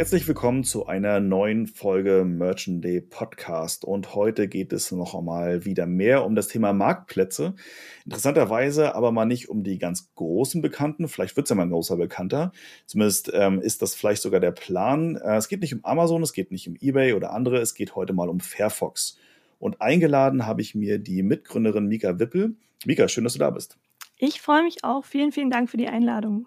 Herzlich willkommen zu einer neuen Folge Merchant Day Podcast. Und heute geht es noch einmal wieder mehr um das Thema Marktplätze. Interessanterweise aber mal nicht um die ganz großen Bekannten. Vielleicht wird es ja mal ein großer Bekannter. Zumindest ähm, ist das vielleicht sogar der Plan. Äh, es geht nicht um Amazon, es geht nicht um eBay oder andere. Es geht heute mal um Fairfox. Und eingeladen habe ich mir die Mitgründerin Mika Wippel. Mika, schön, dass du da bist. Ich freue mich auch. Vielen, vielen Dank für die Einladung.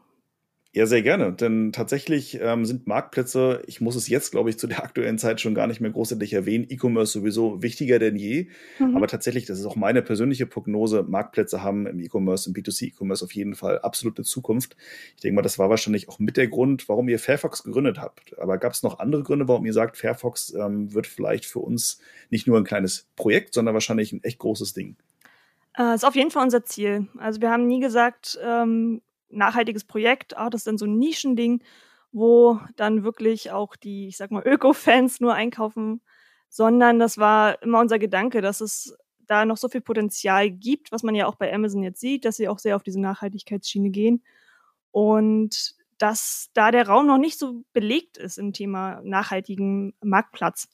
Ja, sehr gerne. Denn tatsächlich ähm, sind Marktplätze, ich muss es jetzt, glaube ich, zu der aktuellen Zeit schon gar nicht mehr großartig erwähnen, E-Commerce sowieso wichtiger denn je. Mhm. Aber tatsächlich, das ist auch meine persönliche Prognose, Marktplätze haben im E-Commerce, im B2C-E-Commerce auf jeden Fall absolute Zukunft. Ich denke mal, das war wahrscheinlich auch mit der Grund, warum ihr Fairfox gegründet habt. Aber gab es noch andere Gründe, warum ihr sagt, Fairfox ähm, wird vielleicht für uns nicht nur ein kleines Projekt, sondern wahrscheinlich ein echt großes Ding? Äh, ist auf jeden Fall unser Ziel. Also wir haben nie gesagt, ähm, nachhaltiges Projekt, ah, das ist dann so ein Nischending, wo dann wirklich auch die, ich sag mal, Öko-Fans nur einkaufen, sondern das war immer unser Gedanke, dass es da noch so viel Potenzial gibt, was man ja auch bei Amazon jetzt sieht, dass sie auch sehr auf diese Nachhaltigkeitsschiene gehen. Und dass da der Raum noch nicht so belegt ist im Thema nachhaltigen Marktplatz.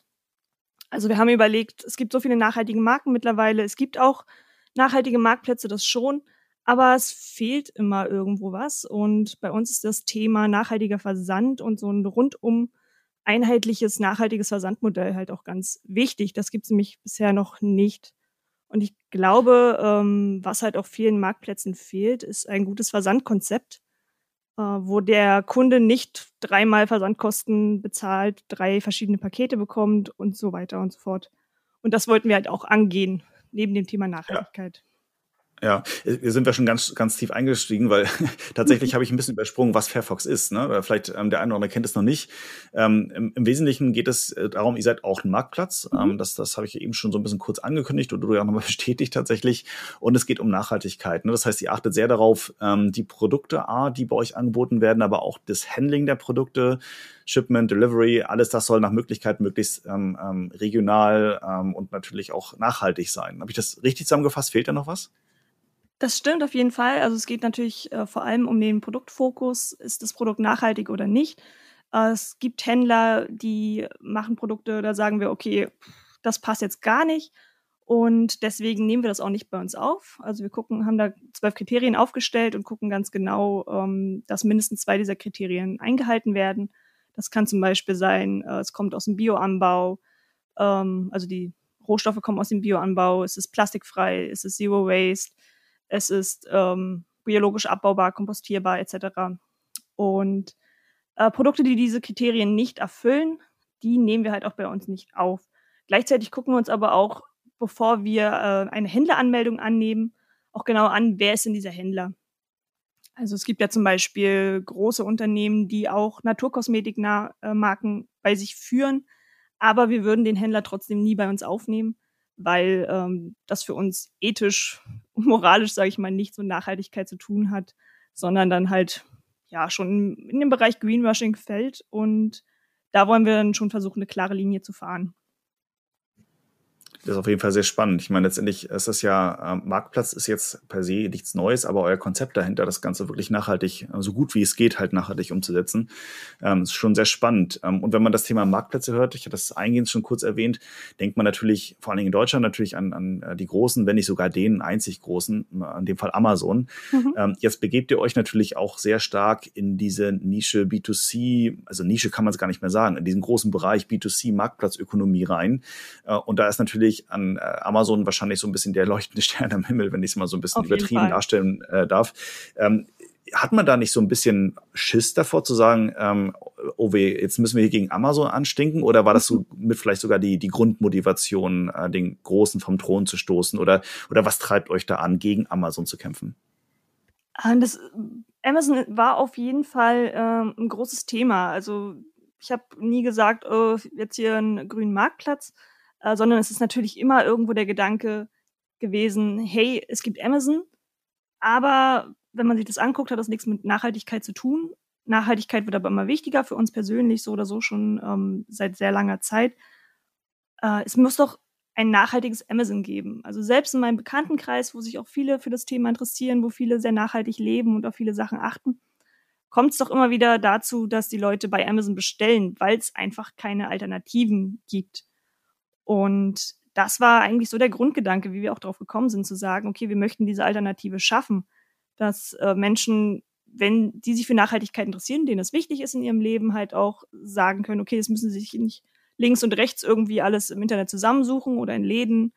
Also wir haben überlegt, es gibt so viele nachhaltige Marken mittlerweile, es gibt auch nachhaltige Marktplätze, das schon, aber es fehlt immer irgendwo was. Und bei uns ist das Thema nachhaltiger Versand und so ein rundum einheitliches, nachhaltiges Versandmodell halt auch ganz wichtig. Das gibt es nämlich bisher noch nicht. Und ich glaube, ähm, was halt auf vielen Marktplätzen fehlt, ist ein gutes Versandkonzept, äh, wo der Kunde nicht dreimal Versandkosten bezahlt, drei verschiedene Pakete bekommt und so weiter und so fort. Und das wollten wir halt auch angehen, neben dem Thema Nachhaltigkeit. Ja. Ja, hier sind wir schon ganz, ganz tief eingestiegen, weil tatsächlich habe ich ein bisschen übersprungen, was Fairfox ist. Ne? Oder vielleicht ähm, der eine oder andere kennt es noch nicht. Ähm, im, im, Wesentlichen geht es äh, darum, ihr seid auch ein Marktplatz. Mhm. Ähm, das das habe ich eben schon so ein bisschen kurz angekündigt und du ja nochmal bestätigt tatsächlich. Und es geht um Nachhaltigkeit. Ne? Das heißt, ihr achtet sehr darauf, ähm, die Produkte, A, die bei euch angeboten werden, aber auch das Handling der Produkte, Shipment, Delivery, alles das soll nach Möglichkeit möglichst ähm, ähm, regional ähm, und natürlich auch nachhaltig sein. Habe ich das richtig zusammengefasst? Fehlt da noch was? Das stimmt auf jeden Fall. Also es geht natürlich äh, vor allem um den Produktfokus. Ist das Produkt nachhaltig oder nicht? Äh, es gibt Händler, die machen Produkte, da sagen wir, okay, das passt jetzt gar nicht. Und deswegen nehmen wir das auch nicht bei uns auf. Also wir gucken, haben da zwölf Kriterien aufgestellt und gucken ganz genau, ähm, dass mindestens zwei dieser Kriterien eingehalten werden. Das kann zum Beispiel sein, äh, es kommt aus dem Bioanbau, ähm, also die Rohstoffe kommen aus dem Bioanbau, es ist plastikfrei, es ist Zero Waste, es ist ähm, biologisch abbaubar, kompostierbar etc. Und äh, Produkte, die diese Kriterien nicht erfüllen, die nehmen wir halt auch bei uns nicht auf. Gleichzeitig gucken wir uns aber auch, bevor wir äh, eine Händleranmeldung annehmen, auch genau an, wer ist denn dieser Händler. Also es gibt ja zum Beispiel große Unternehmen, die auch Naturkosmetikmarken bei sich führen, aber wir würden den Händler trotzdem nie bei uns aufnehmen, weil ähm, das für uns ethisch und moralisch, sage ich mal, nichts mit Nachhaltigkeit zu tun hat, sondern dann halt ja schon in den Bereich Greenwashing fällt. Und da wollen wir dann schon versuchen, eine klare Linie zu fahren. Das ist auf jeden Fall sehr spannend. Ich meine, letztendlich ist das ja, äh, Marktplatz ist jetzt per se nichts Neues, aber euer Konzept dahinter, das Ganze wirklich nachhaltig, äh, so gut wie es geht, halt nachhaltig umzusetzen, ähm, ist schon sehr spannend. Ähm, und wenn man das Thema Marktplätze hört, ich hatte das eingehend schon kurz erwähnt, denkt man natürlich, vor allen Dingen in Deutschland, natürlich an, an äh, die großen, wenn nicht sogar den einzig großen, in dem Fall Amazon. Mhm. Ähm, jetzt begebt ihr euch natürlich auch sehr stark in diese Nische B2C, also Nische kann man es gar nicht mehr sagen, in diesen großen Bereich B2C Marktplatzökonomie rein. Äh, und da ist natürlich natürlich an äh, Amazon wahrscheinlich so ein bisschen der leuchtende Stern am Himmel, wenn ich es mal so ein bisschen Auf übertrieben darstellen äh, darf. Ähm, hat man da nicht so ein bisschen Schiss davor zu sagen, ähm, oh weh, jetzt müssen wir hier gegen Amazon anstinken? Oder war das so mit vielleicht sogar die, die Grundmotivation, äh, den Großen vom Thron zu stoßen? Oder, oder was treibt euch da an, gegen Amazon zu kämpfen? Ah, das Amazon war auf jeden Fall, ähm, 'n großes Thema. Also, ich habe nie gesagt: „Oh, jetzt hier 'n grünen Marktplatz“, äh, sondern es ist natürlich immer irgendwo der Gedanke gewesen: „Hey, es gibt Amazon, aber wenn man sich das anguckt, hat das nix mit Nachhaltigkeit zu tun.“ Nachhaltigkeit wird aber immer wichtiger für uns persönlich, so oder so schon, ähm, seit sehr langer Zeit. Äh, es muss doch ein nachhaltiges Amazon geben. Also, selbst in meinem Bekanntenkreis, wo sich auch viele für das Thema interessieren, wo viele sehr nachhaltig leben und auf viele Sachen achten, kommt's doch immer wieder dazu, dass die Leute bei Amazon bestellen, weil's einfach keine Alternativen gibt. Und das war eigentlich so der Grundgedanke, wie wir auch drauf gekommen sind, zu sagen: „Okay, wir möchten diese Alternative schaffen“, dass, äh, Menschen, wenn die sich für Nachhaltigkeit interessieren, denen es wichtig ist in ihrem Leben, halt auch sagen können: „Okay, das müssen sie sich nicht links und rechts irgendwie alles im Internet zusammensuchen oder in Läden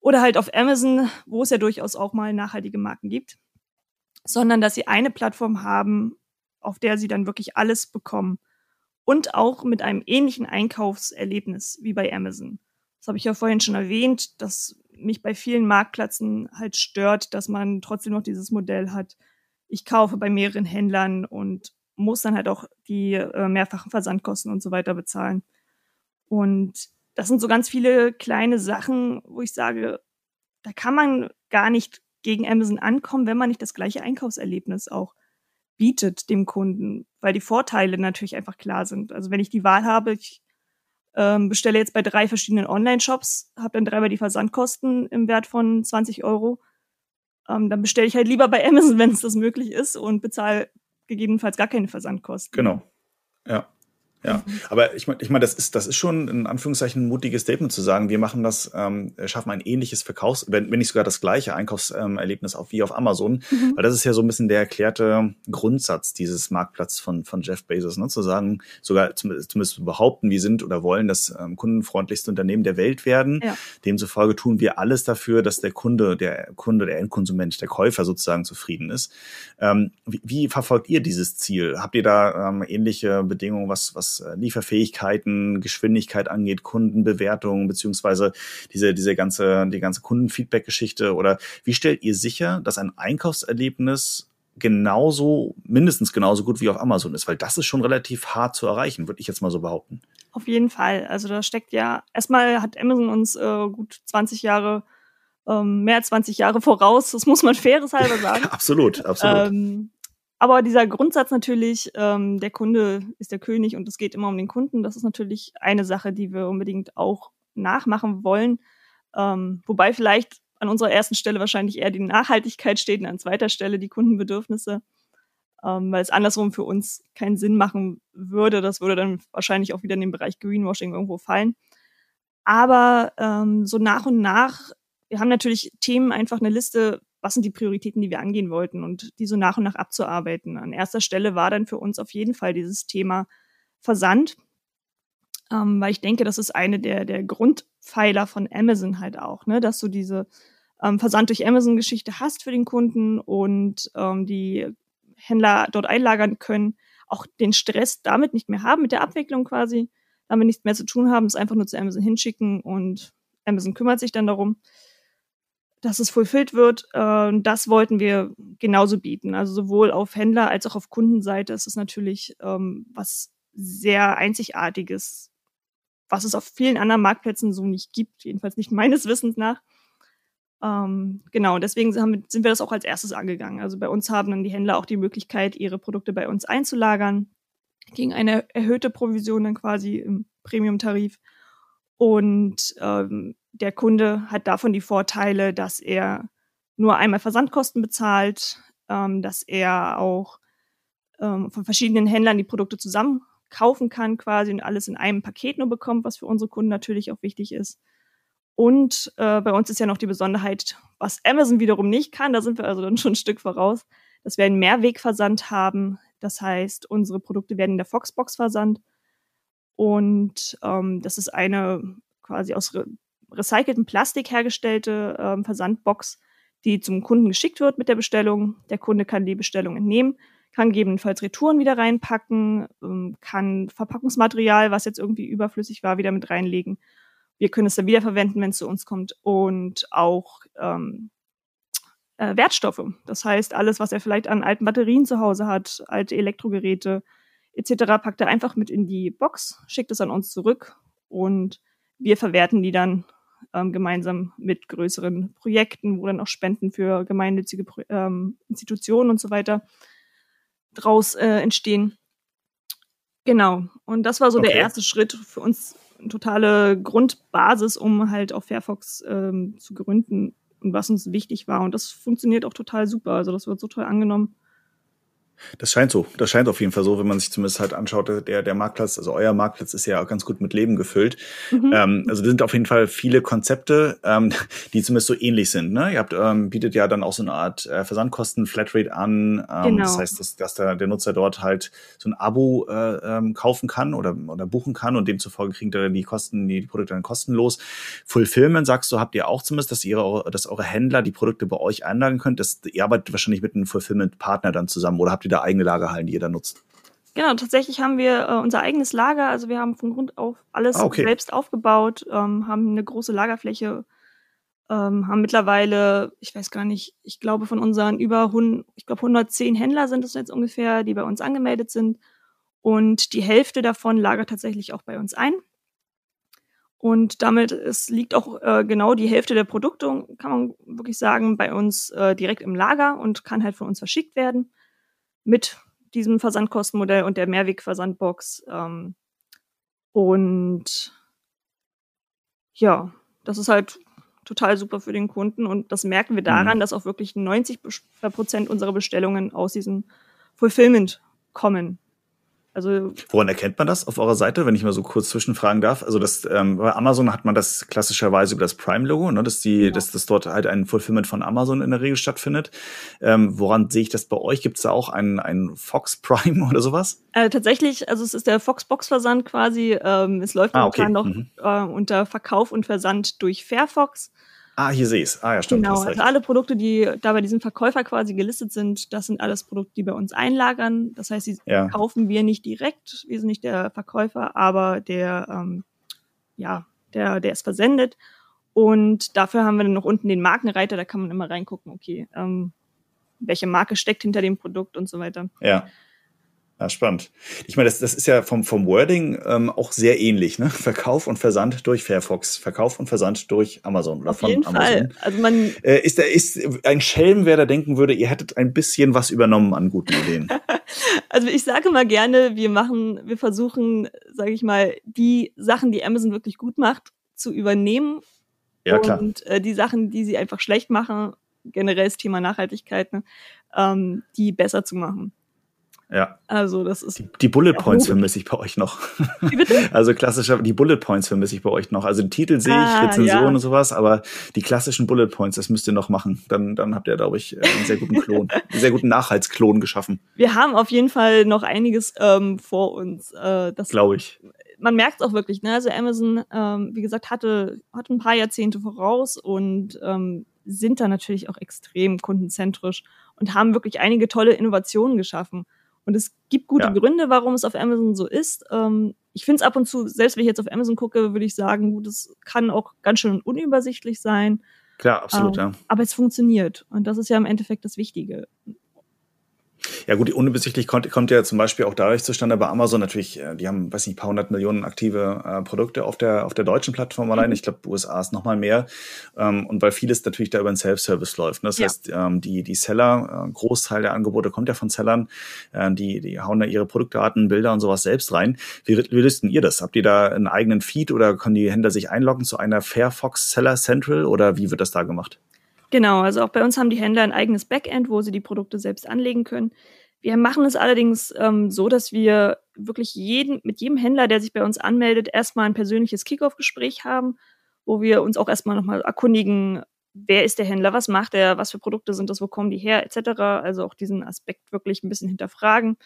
oder halt auf Amazon, wo es ja durchaus auch mal nachhaltige Marken gibt, sondern dass sie eine Plattform haben, auf der sie dann wirklich alles bekommen und auch mit einem ähnlichen Einkaufserlebnis wie bei Amazon. Das habe ich ja vorhin schon erwähnt, dass mich bei vielen Marktplätzen halt stört, dass man trotzdem noch dieses Modell hat. Ich kaufe bei mehreren Händlern und muss dann halt auch die äh, mehrfachen Versandkosten und so weiter bezahlen. Und das sind so ganz viele kleine Sachen, wo ich sage, da kann man gar nicht gegen Amazon ankommen, wenn man nicht das gleiche Einkaufserlebnis auch bietet dem Kunden, weil die Vorteile natürlich einfach klar sind. Also wenn ich die Wahl habe, ich ähm, bestelle jetzt bei drei verschiedenen Online-Shops, habe dann dreimal die Versandkosten im Wert von 20 Euro, ähm, dann bestelle ich halt lieber bei Amazon, wenn es das möglich ist und bezahle gegebenenfalls gar keine Versandkosten. Genau. Ja. Ja, mhm. aber ich meine, ich mein, das ist, das ist schon in Anführungszeichen ein mutiges Statement zu sagen, wir machen das, ähm, schaffen ein ähnliches Verkaufs, wenn, wenn nicht sogar das gleiche Einkaufserlebnis auch wie auf Amazon, mhm. weil das ist ja so ein bisschen der erklärte Grundsatz dieses Marktplatz von, von Jeff Bezos, ne? zu sagen, sogar zumindest, zumindest behaupten, wir sind oder wollen das ähm, kundenfreundlichste Unternehmen der Welt werden. Ja. Demzufolge tun wir alles dafür, dass der Kunde, der Kunde, der Endkonsument, der Käufer sozusagen zufrieden ist. Ähm, wie, wie verfolgt ihr dieses Ziel? Habt ihr da ähm, ähnliche Bedingungen, was, was was äh, Lieferfähigkeiten, Geschwindigkeit angeht, Kundenbewertungen, beziehungsweise diese, diese ganze, die ganze Kundenfeedback-Geschichte? Oder wie stellt ihr sicher, dass ein Einkaufserlebnis genauso, mindestens genauso gut wie auf Amazon ist? Weil das ist schon relativ hart zu erreichen, würde ich jetzt mal so behaupten. Auf jeden Fall. Also da steckt ja, erstmal hat Amazon uns äh, gut 20 Jahre ähm, mehr als 20 Jahre voraus, das muss man faires halber sagen. absolut, absolut. Ähm, aber dieser Grundsatz natürlich, ähm, der Kunde ist der König und es geht immer um den Kunden, das ist natürlich eine Sache, die wir unbedingt auch nachmachen wollen. Ähm, wobei vielleicht an unserer ersten Stelle wahrscheinlich eher die Nachhaltigkeit steht und an zweiter Stelle die Kundenbedürfnisse, ähm, weil es andersrum für uns keinen Sinn machen würde. Das würde dann wahrscheinlich auch wieder in den Bereich Greenwashing irgendwo fallen. Aber ähm, so nach und nach, wir haben natürlich Themen einfach eine Liste, was sind die Prioritäten, die wir angehen wollten und die so nach und nach abzuarbeiten. An erster Stelle war dann für uns auf jeden Fall dieses Thema Versand, ähm, weil ich denke, das ist eine der, der Grundpfeiler von Amazon halt auch, ne? dass du diese ähm, Versand durch Amazon-Geschichte hast für den Kunden und ähm, die Händler dort einlagern können, auch den Stress damit nicht mehr haben, mit der Abwicklung quasi, damit nichts mehr zu tun haben, es einfach nur zu Amazon hinschicken und Amazon kümmert sich dann darum dass es fulfilled wird. Äh, das wollten wir genauso bieten. Also sowohl auf Händler als auch auf Kundenseite ist es natürlich ähm, was sehr Einzigartiges, was es auf vielen anderen Marktplätzen so nicht gibt, jedenfalls nicht meines Wissens nach. Ähm, genau, deswegen sind wir das auch als erstes angegangen. Also bei uns haben dann die Händler auch die Möglichkeit, ihre Produkte bei uns einzulagern, gegen eine erhöhte Provision dann quasi im Premium-Tarif. Und ähm, der Kunde hat davon die Vorteile, dass er nur einmal Versandkosten bezahlt, ähm, dass er auch ähm, von verschiedenen Händlern die Produkte zusammen kaufen kann quasi und alles in einem Paket nur bekommt, was für unsere Kunden natürlich auch wichtig ist. Und äh, bei uns ist ja noch die Besonderheit, was Amazon wiederum nicht kann, da sind wir also dann schon ein Stück voraus, dass wir einen Mehrwegversand haben. Das heißt, unsere Produkte werden in der Foxbox versandt. Und ähm, das ist eine quasi aus recyceltem Plastik hergestellte ähm, Versandbox, die zum Kunden geschickt wird mit der Bestellung. Der Kunde kann die Bestellung entnehmen, kann gegebenenfalls Retouren wieder reinpacken, ähm, kann Verpackungsmaterial, was jetzt irgendwie überflüssig war, wieder mit reinlegen. Wir können es dann wiederverwenden, wenn es zu uns kommt und auch ähm, äh, Wertstoffe. Das heißt, alles, was er vielleicht an alten Batterien zu Hause hat, alte Elektrogeräte etc., packt er einfach mit in die Box, schickt es an uns zurück und wir verwerten die dann ähm, gemeinsam mit größeren Projekten, wo dann auch Spenden für gemeinnützige ähm, Institutionen und so weiter draus äh, entstehen. Genau. Und das war so okay. der erste Schritt für uns, eine totale Grundbasis, um halt auch Fairfox ähm, zu gründen und was uns wichtig war. Und das funktioniert auch total super. Also das wird so toll angenommen. Das scheint so. Das scheint auf jeden Fall so, wenn man sich zumindest halt anschaut, der, der Marktplatz, also euer Marktplatz ist ja auch ganz gut mit Leben gefüllt. Mhm. Ähm, also sind auf jeden Fall viele Konzepte, ähm, die zumindest so ähnlich sind. Ne? Ihr habt, ähm, bietet ja dann auch so eine Art äh, Versandkosten, Flatrate an. Ähm, genau. Das heißt, dass, dass der, der Nutzer dort halt so ein Abo äh, ähm, kaufen kann oder, oder buchen kann und demzufolge kriegt er die Kosten, die, die Produkte dann kostenlos. Fulfillment, sagst du, habt ihr auch zumindest, dass ihr, dass eure Händler die Produkte bei euch einlagen könnt. Das, ihr arbeitet wahrscheinlich mit einem Fulfillment-Partner dann zusammen oder habt ihr da eigene Lagerhallen, die ihr da nutzt? Genau, tatsächlich haben wir äh, unser eigenes Lager. Also wir haben von Grund auf alles ah, okay. selbst aufgebaut, ähm, haben eine große Lagerfläche, ähm, haben mittlerweile, ich weiß gar nicht, ich glaube von unseren über 100, ich glaube 110 Händler sind es jetzt ungefähr, die bei uns angemeldet sind. Und die Hälfte davon lagert tatsächlich auch bei uns ein. Und damit es liegt auch äh, genau die Hälfte der Produkte, kann man wirklich sagen, bei uns äh, direkt im Lager und kann halt von uns verschickt werden mit diesem Versandkostenmodell und der Mehrwegversandbox. Ähm, und ja, das ist halt total super für den Kunden und das merken wir daran, mhm. dass auch wirklich 90 Prozent unserer Bestellungen aus diesem Fulfillment kommen. Also Woran erkennt man das auf eurer Seite, wenn ich mal so kurz zwischenfragen darf? Also das, ähm, bei Amazon hat man das klassischerweise über das Prime-Logo, ne, dass die, ja. dass, dass dort halt ein Fulfillment von Amazon in der Regel stattfindet. Ähm, woran sehe ich das bei euch? Gibt es da auch einen, einen Fox Prime oder sowas? Äh, tatsächlich, also es ist der Fox Box Versand quasi. Ähm, es läuft ah, okay. noch mhm. äh, unter Verkauf und Versand durch Fairfox. Ah, hier sehe ich es. Ah, ja, stimmt. Genau, also alle Produkte, die da bei diesem Verkäufer quasi gelistet sind, das sind alles Produkte, die bei uns einlagern. Das heißt, die ja. kaufen wir nicht direkt. Wir sind nicht der Verkäufer, aber der, ähm, ja, der, der ist versendet. Und dafür haben wir dann noch unten den Markenreiter, da kann man immer reingucken, okay, ähm, welche Marke steckt hinter dem Produkt und so weiter. Ja. Ja, spannend. Ich meine, das, das ist ja vom, vom Wording ähm, auch sehr ähnlich, ne? Verkauf und Versand durch Fairfox, Verkauf und Versand durch Amazon oder Auf von jeden Amazon. Fall. Also man äh, ist, der, ist ein Schelm, wer da denken würde, ihr hättet ein bisschen was übernommen an guten Ideen. also ich sage mal gerne, wir machen, wir versuchen, sage ich mal, die Sachen, die Amazon wirklich gut macht, zu übernehmen. Ja, klar. Und äh, die Sachen, die sie einfach schlecht machen, generell das Thema Nachhaltigkeit, ne, ähm, die besser zu machen. Ja. Also das ist. Die, die Bullet Points vermisse ich bei euch noch. Wie bitte? Also klassischer, die Bullet Points vermisse ich bei euch noch. Also den Titel sehe ich, ah, Rezension ja. und sowas, aber die klassischen Bullet Points, das müsst ihr noch machen. Dann, dann habt ihr, glaube ich, einen sehr guten Klon, einen sehr guten Nachhaltsklon geschaffen. Wir haben auf jeden Fall noch einiges ähm, vor uns. Äh, glaube ich. Man merkt es auch wirklich, ne? Also Amazon, ähm, wie gesagt, hatte, hatte ein paar Jahrzehnte voraus und ähm, sind da natürlich auch extrem kundenzentrisch und haben wirklich einige tolle Innovationen geschaffen. Und es gibt gute ja. Gründe, warum es auf Amazon so ist. Ähm, ich finde es ab und zu, selbst wenn ich jetzt auf Amazon gucke, würde ich sagen, gut, es kann auch ganz schön unübersichtlich sein. Klar, absolut, ähm, ja. Aber es funktioniert. Und das ist ja im Endeffekt das Wichtige. Ja gut, unbesichtlich kommt, kommt ja zum Beispiel auch dadurch zustande bei Amazon natürlich, äh, die haben, weiß nicht, ein paar hundert Millionen aktive äh, Produkte auf der, auf der deutschen Plattform allein. Mhm. Ich glaube, USA ist nochmal mehr. Ähm, und weil vieles natürlich da über den Self-Service läuft. Ne? Das ja. heißt, ähm, die, die Seller, äh, Großteil der Angebote kommt ja von Sellern, äh, die, die hauen da ihre Produktdaten, Bilder und sowas selbst rein. Wie, wie löst denn ihr das? Habt ihr da einen eigenen Feed oder können die Händler sich einloggen zu einer Fairfox Seller Central oder wie wird das da gemacht? Genau, also auch bei uns haben die Händler ein eigenes Backend, wo sie die Produkte selbst anlegen können. Wir machen es allerdings ähm, so, dass wir wirklich jeden, mit jedem Händler, der sich bei uns anmeldet, erstmal ein persönliches Kickoff-Gespräch haben, wo wir uns auch erstmal nochmal erkundigen, wer ist der Händler, was macht er, was für Produkte sind das, wo kommen die her, etc. Also auch diesen Aspekt wirklich ein bisschen hinterfragen.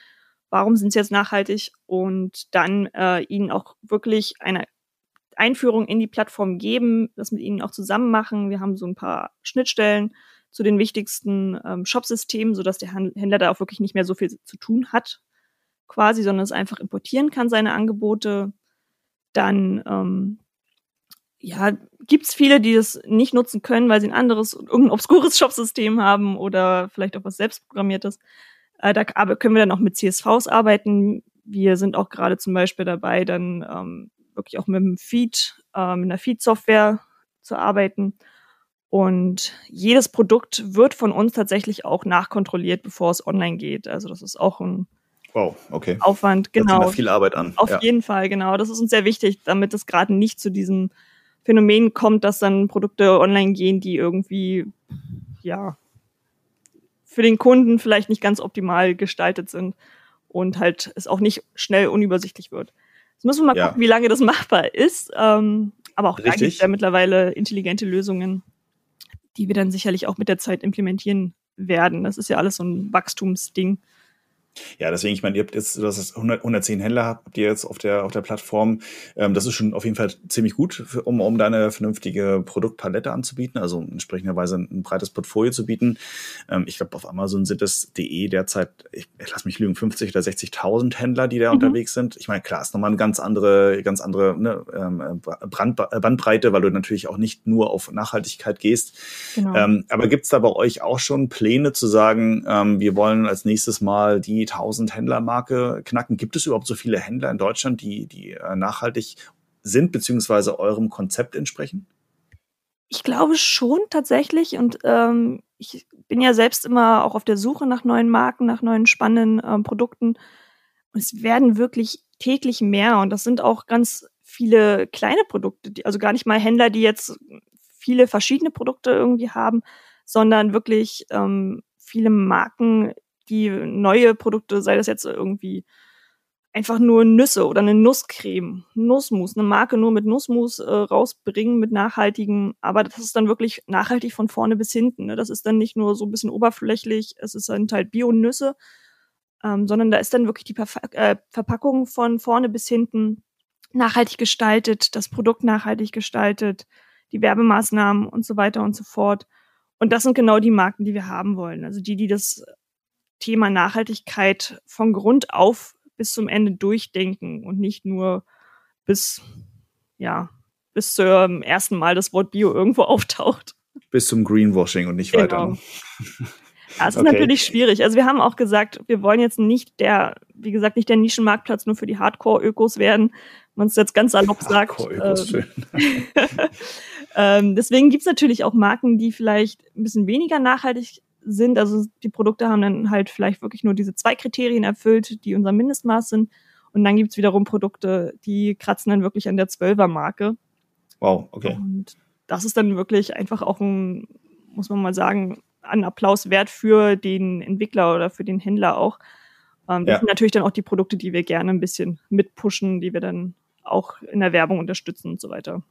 Warum sind sie jetzt nachhaltig? Und dann äh, ihnen auch wirklich eine Einführung in die Plattform geben, das mit ihnen auch zusammen machen. Wir haben so ein paar Schnittstellen zu den wichtigsten ähm, Shopsystemen, sodass der Händler da auch wirklich nicht mehr so viel zu tun hat, quasi, sondern es einfach importieren kann, seine Angebote. Dann ähm, ja, gibt's viele, die das nicht nutzen können, weil sie ein anderes, irgendein obskures Shopsystem haben oder vielleicht auch was selbstprogrammiertes. Äh, da aber können wir dann auch mit CSVs arbeiten. Wir sind auch gerade zum Beispiel dabei, dann ähm, wirklich auch mit dem Feed, äh, mit einer Feed-Software zu arbeiten. Und jedes Produkt wird von uns tatsächlich auch nachkontrolliert, bevor es online geht. Also das ist auch ein wow, okay. Aufwand, genau. Da viel Arbeit an. Auf ja. jeden Fall, genau. Das ist uns sehr wichtig, damit es gerade nicht zu diesem Phänomen kommt, dass dann Produkte online gehen, die irgendwie, ja, für den Kunden vielleicht nicht ganz optimal gestaltet sind und halt es auch nicht schnell unübersichtlich wird. Jetzt müssen wir mal ja. gucken, wie lange das machbar ist. Ähm, aber auch Richtig. da gibt es ja mittlerweile intelligente Lösungen, die wir dann sicherlich auch mit der Zeit implementieren werden. Das ist ja alles so ein Wachstumsding. Ja, deswegen, ich meine, ihr habt jetzt, das ist 100, 110 Händler habt ihr jetzt auf der, auf der Plattform. Ähm, das ist schon auf jeden Fall ziemlich gut, für, um, um da eine vernünftige Produktpalette anzubieten, also entsprechenderweise ein, ein breites Portfolio zu bieten. Ähm, ich glaube, auf Amazon sind es DE derzeit, ich, ich lass mich lügen, 50 oder 60.000 Händler, die da mhm. unterwegs sind. Ich meine, klar, ist nochmal eine ganz andere, ganz andere ne, ähm, Brand, Bandbreite, weil du natürlich auch nicht nur auf Nachhaltigkeit gehst. Genau. Ähm, aber gibt's da bei euch auch schon Pläne zu sagen, ähm, wir wollen als nächstes mal die 1000 Händler-Marke knacken. Gibt es überhaupt so viele Händler in Deutschland, die, die äh, nachhaltig sind, beziehungsweise eurem Konzept entsprechen? Ich glaube schon tatsächlich. Und ähm, ich bin ja selbst immer auch auf der Suche nach neuen Marken, nach neuen spannenden ähm, Produkten. Und es werden wirklich täglich mehr. Und das sind auch ganz viele kleine Produkte, die, also gar nicht mal Händler, die jetzt viele verschiedene Produkte irgendwie haben, sondern wirklich ähm, viele Marken, die neue Produkte, sei das jetzt irgendwie einfach nur Nüsse oder eine Nusscreme, Nussmus, eine Marke nur mit Nussmus äh, rausbringen, mit nachhaltigen, aber das ist dann wirklich nachhaltig von vorne bis hinten. Ne? Das ist dann nicht nur so ein bisschen oberflächlich, es ist dann halt Bio-Nüsse, ähm, sondern da ist dann wirklich die Perf äh, Verpackung von vorne bis hinten nachhaltig gestaltet, das Produkt nachhaltig gestaltet, die Werbemaßnahmen und so weiter und so fort. Und das sind genau die Marken, die wir haben wollen. Also die, die das Thema Nachhaltigkeit von Grund auf bis zum Ende durchdenken und nicht nur bis, ja, bis zum ersten Mal das Wort Bio irgendwo auftaucht. Bis zum Greenwashing und nicht genau. weiter. Ja, es ist okay. natürlich schwierig. Also wir haben auch gesagt, wir wollen jetzt nicht der, wie gesagt, nicht der Nischenmarktplatz nur für die Hardcore-Ökos werden, man es jetzt ganz salopp sagt. Hardcore-Ökos, ähm, schön. ähm, deswegen gibt es natürlich auch Marken, die vielleicht ein bisschen weniger nachhaltig sind. Also die Produkte haben dann halt vielleicht wirklich nur diese zwei Kriterien erfüllt, die unser Mindestmaß sind. Und dann gibt's wiederum Produkte, die kratzen dann wirklich an der Zwölfer-Marke. Wow, okay. Und das ist dann wirklich einfach auch ein, muss man mal sagen, ein Applaus wert für den Entwickler oder für den Händler auch. Ähm, das ja. sind natürlich dann auch die Produkte, die wir gerne ein bisschen mitpushen, die wir dann auch in der Werbung unterstützen und so weiter.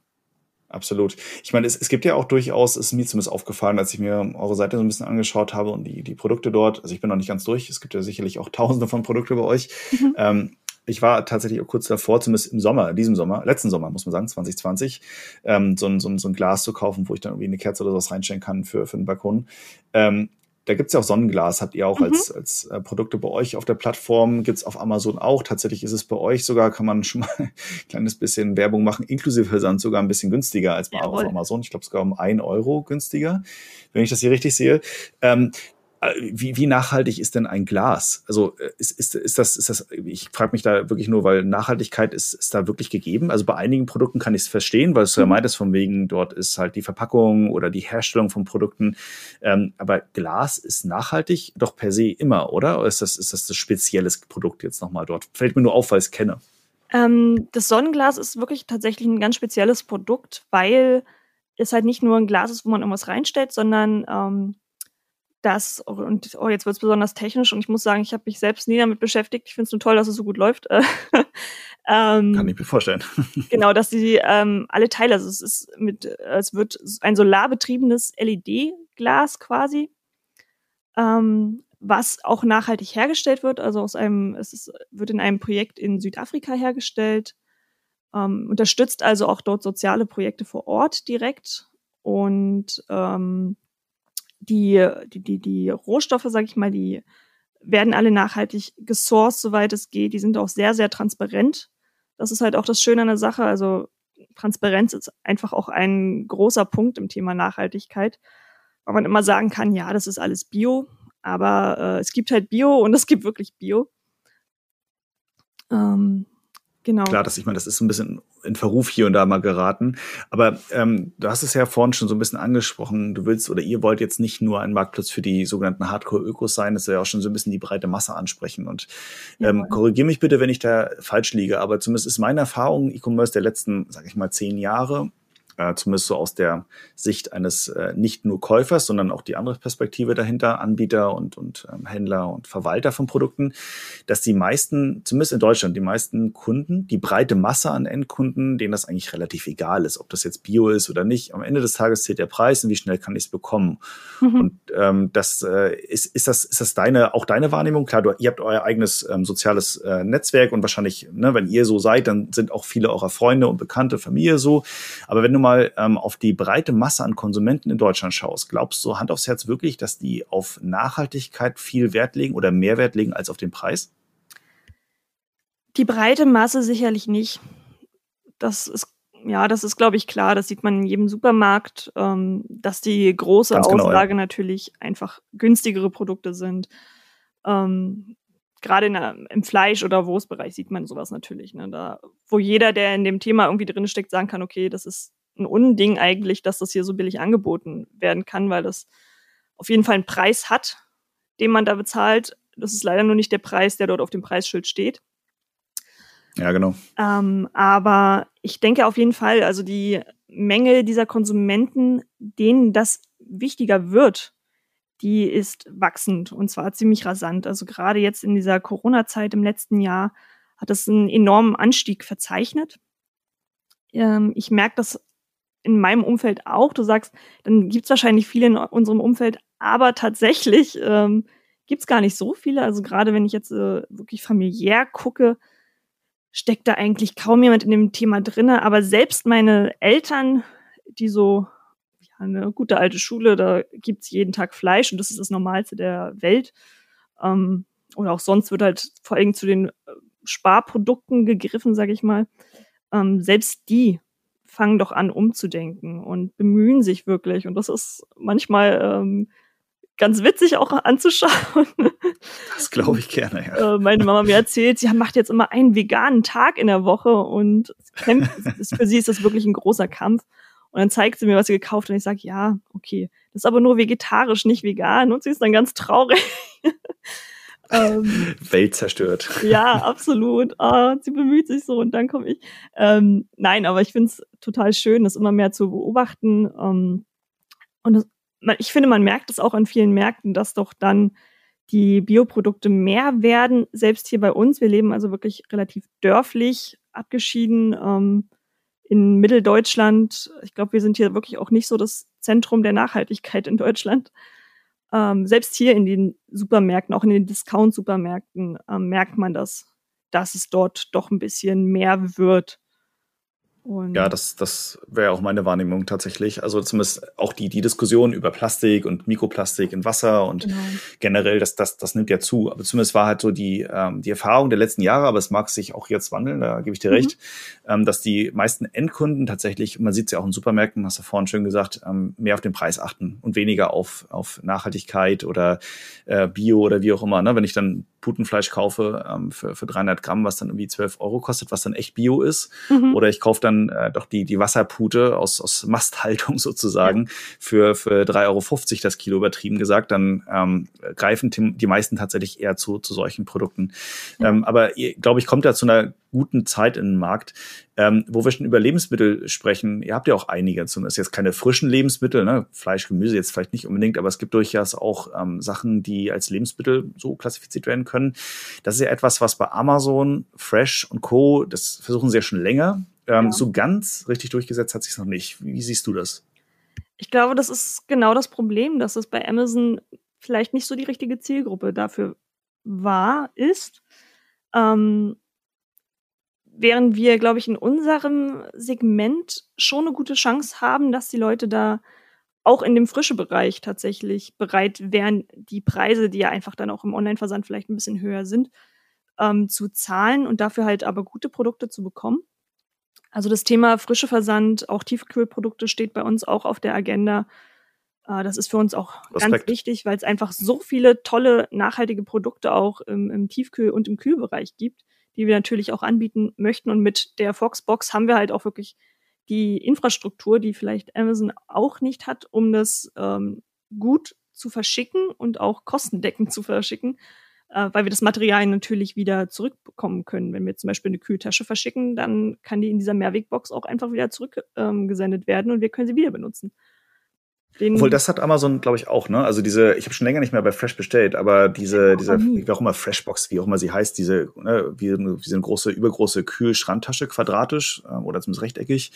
Absolut. Ich meine, es, es gibt ja auch durchaus, es ist mir zumindest aufgefallen, als ich mir eure Seite so ein bisschen angeschaut habe und die, die Produkte dort, also ich bin noch nicht ganz durch, es gibt ja sicherlich auch tausende von Produkten bei euch. Mhm. Ähm, ich war tatsächlich auch kurz davor, zumindest im Sommer, diesem Sommer, letzten Sommer, muss man sagen, 2020, ähm, so, ein, so, ein, so ein Glas zu kaufen, wo ich dann irgendwie eine Kerze oder sowas reinstellen kann für, für einen Balkon. Ähm, da gibt's ja auch Sonnenglas, habt ihr auch mhm. als, als äh, Produkte bei euch auf der Plattform, gibt's auf Amazon auch. Tatsächlich ist es bei euch sogar, kann man schon mal ein kleines bisschen Werbung machen, inklusive Versand sogar ein bisschen günstiger als bei auf Amazon. Ich glaube sogar um ein Euro günstiger, wenn ich das hier richtig sehe. Ähm, äh, wie, wie nachhaltig ist denn ein Glas? Also äh, ist, ist, ist das, ist das, ich frage mich da wirklich nur, weil Nachhaltigkeit ist, ist da wirklich gegeben. Also bei einigen Produkten kann ich es verstehen, weil es ja mhm. meintest, von wegen, dort ist halt die Verpackung oder die Herstellung von Produkten. Ähm, aber Glas ist nachhaltig doch per se immer, oder? Oder ist das, ist das das spezielles Produkt jetzt nochmal dort? Fällt mir nur auf, weil ich es kenne. Ähm, das Sonnenglas ist wirklich tatsächlich ein ganz spezielles Produkt, weil es halt nicht nur ein Glas ist, wo man irgendwas reinstellt, sondern ähm, das, und oh, jetzt wird es besonders technisch und ich muss sagen, ich habe mich selbst nie damit beschäftigt. Ich finde es nur toll, dass es so gut läuft. ähm, Kann ich mir vorstellen. genau, dass die ähm, alle Teile, also es ist mit, es wird ein solarbetriebenes LED-Glas quasi, ähm, was auch nachhaltig hergestellt wird. Also aus einem, es ist, wird in einem Projekt in Südafrika hergestellt, ähm, unterstützt also auch dort soziale Projekte vor Ort direkt und ähm, die, die, die, die Rohstoffe, sag ich mal, die werden alle nachhaltig gesourced, soweit es geht. Die sind auch sehr, sehr transparent. Das ist halt auch das Schöne an der Sache. Also Transparenz ist einfach auch ein großer Punkt im Thema Nachhaltigkeit, weil man immer sagen kann, ja, das ist alles Bio, aber äh, es gibt halt Bio und es gibt wirklich Bio. Ähm, Genau. Klar, dass ich meine, das ist ein bisschen in Verruf hier und da mal geraten. Aber ähm, du hast es ja vorhin schon so ein bisschen angesprochen. Du willst oder ihr wollt jetzt nicht nur ein Marktplatz für die sogenannten Hardcore-Ökos sein, das soll ja auch schon so ein bisschen die breite Masse ansprechen. Und ähm, ja. korrigiere mich bitte, wenn ich da falsch liege, aber zumindest ist meine Erfahrung E-Commerce der letzten, sag ich mal, zehn Jahre, äh, zumindest so aus der Sicht eines äh, nicht nur Käufers, sondern auch die andere Perspektive dahinter, Anbieter und, und ähm, Händler und Verwalter von Produkten, dass die meisten, zumindest in Deutschland, die meisten Kunden, die breite Masse an Endkunden, denen das eigentlich relativ egal ist, ob das jetzt Bio ist oder nicht. Am Ende des Tages zählt der Preis und wie schnell kann ich es bekommen. Mhm. Und ähm, das äh, ist, ist das, ist das deine, auch deine Wahrnehmung? Klar, du, ihr habt euer eigenes ähm, soziales äh, Netzwerk und wahrscheinlich, ne, wenn ihr so seid, dann sind auch viele eurer Freunde und Bekannte, Familie so. Aber wenn du mal mal ähm, auf die breite Masse an Konsumenten in Deutschland schaust, glaubst du Hand aufs Herz wirklich, dass die auf Nachhaltigkeit viel Wert legen oder mehr Wert legen als auf den Preis? Die breite Masse sicherlich nicht. Das ist ja, das ist, glaube ich, klar. Das sieht man in jedem Supermarkt, ähm, dass die große Ganz Auslage genau, ja. natürlich einfach günstigere Produkte sind. Ähm, gerade im Fleisch- oder Wurstbereich sieht man sowas natürlich. Ne? Da, wo jeder, der in dem Thema irgendwie drin steckt, sagen kann, okay, das ist ein Unding eigentlich, dass das hier so billig angeboten werden kann, weil das auf jeden Fall einen Preis hat, den man da bezahlt. Das ist leider nur nicht der Preis, der dort auf dem Preisschild steht. Ja, genau. Ähm, aber ich denke auf jeden Fall, also die Menge dieser Konsumenten, denen das wichtiger wird, die ist wachsend und zwar ziemlich rasant. Also gerade jetzt in dieser Corona-Zeit im letzten Jahr hat es einen enormen Anstieg verzeichnet. Ähm, ich merke das in meinem Umfeld auch. Du sagst, dann gibt es wahrscheinlich viele in unserem Umfeld, aber tatsächlich ähm, gibt gar nicht so viele. Also gerade wenn ich jetzt äh, wirklich familiär gucke, steckt da eigentlich kaum jemand in dem Thema drinne. Aber selbst meine Eltern, die so ja, eine gute alte Schule, da gibt's jeden Tag Fleisch und das ist das Normalste der Welt. Ähm, oder auch sonst wird halt vor allem zu den äh, Sparprodukten gegriffen, sage ich mal. Ähm, selbst die fangen doch an, umzudenken und bemühen sich wirklich. Und das ist manchmal ähm, ganz witzig auch anzuschauen. Das glaube ich gerne, ja. Äh, meine Mama mir erzählt, sie macht jetzt immer einen veganen Tag in der Woche und für sie ist das wirklich ein großer Kampf. Und dann zeigt sie mir, was sie gekauft hat und ich sage, ja, okay, das ist aber nur vegetarisch, nicht vegan. Und sie ist dann ganz traurig. Ähm, Welt zerstört. Ja, absolut. Oh, sie bemüht sich so und dann komme ich. Ähm, nein, aber ich finde es total schön, das immer mehr zu beobachten. Ähm, und das, ich finde, man merkt es auch an vielen Märkten, dass doch dann die Bioprodukte mehr werden, selbst hier bei uns. Wir leben also wirklich relativ dörflich, abgeschieden ähm, in Mitteldeutschland. Ich glaube, wir sind hier wirklich auch nicht so das Zentrum der Nachhaltigkeit in Deutschland ähm, selbst hier in den Supermärkten, auch in den Discount-Supermärkten, ähm, merkt man das, dass es dort doch ein bisschen mehr wird. Und ja, das, das wäre auch meine Wahrnehmung tatsächlich. Also zumindest auch die, die Diskussion über Plastik und Mikroplastik in Wasser und genau. generell, das, das, das nimmt ja zu. Aber zumindest war halt so die, ähm, die Erfahrung der letzten Jahre, aber es mag sich auch jetzt wandeln, da gebe ich dir mhm. recht, ähm, dass die meisten Endkunden tatsächlich, man sieht es ja auch in Supermärkten, hast du vorhin schön gesagt, ähm, mehr auf den Preis achten und weniger auf, auf Nachhaltigkeit oder äh, Bio oder wie auch immer. Ne? Wenn ich dann Putenfleisch kaufe ähm, für, für 300 Gramm, was dann irgendwie 12 Euro kostet, was dann echt Bio ist, mhm. oder ich kaufe dann äh, doch die, die Wasserpute aus, aus Masthaltung sozusagen ja. für, für 3,50 Euro das Kilo übertrieben gesagt, dann ähm, greifen die meisten tatsächlich eher zu, zu solchen Produkten. Ja. Ähm, aber glaube ich, kommt da zu einer guten Zeit in den Markt. Ähm, wo wir schon über Lebensmittel sprechen, ihr habt ja auch einige, zumindest jetzt keine frischen Lebensmittel, ne? Fleisch, Gemüse jetzt vielleicht nicht unbedingt, aber es gibt durchaus auch ähm, Sachen, die als Lebensmittel so klassifiziert werden können. Das ist ja etwas, was bei Amazon, Fresh und Co., das versuchen sie ja schon länger. Ähm, ja. So ganz richtig durchgesetzt hat sich noch nicht. Wie, wie siehst du das? Ich glaube, das ist genau das Problem, dass es bei Amazon vielleicht nicht so die richtige Zielgruppe dafür war, ist. Ähm, während wir, glaube ich, in unserem Segment schon eine gute Chance haben, dass die Leute da auch in dem frische Bereich tatsächlich bereit wären, die Preise, die ja einfach dann auch im Online-Versand vielleicht ein bisschen höher sind, ähm, zu zahlen und dafür halt aber gute Produkte zu bekommen. Also das Thema frische Versand, auch Tiefkühlprodukte steht bei uns auch auf der Agenda. Äh, das ist für uns auch Respekt. ganz wichtig, weil es einfach so viele tolle, nachhaltige Produkte auch im, im Tiefkühl- und im Kühlbereich gibt, die wir natürlich auch anbieten möchten. Und mit der Foxbox haben wir halt auch wirklich die Infrastruktur, die vielleicht Amazon auch nicht hat, um das ähm, gut zu verschicken und auch kostendeckend zu verschicken äh, weil wir das Material natürlich wieder zurückbekommen können. Wenn wir zum Beispiel eine Kühltasche verschicken, dann kann die in dieser Mehrwegbox auch einfach wieder zurückgesendet ähm, werden und wir können sie wieder benutzen. Den Obwohl, das hat Amazon, glaube ich, auch, ne? Also diese, ich habe schon länger nicht mehr bei Fresh bestellt, aber diese, diese, wie auch immer, Freshbox, wie auch immer sie heißt, diese, ne, wie, wie so eine große, übergroße Kühlschranktasche, quadratisch ähm, oder zumindest rechteckig,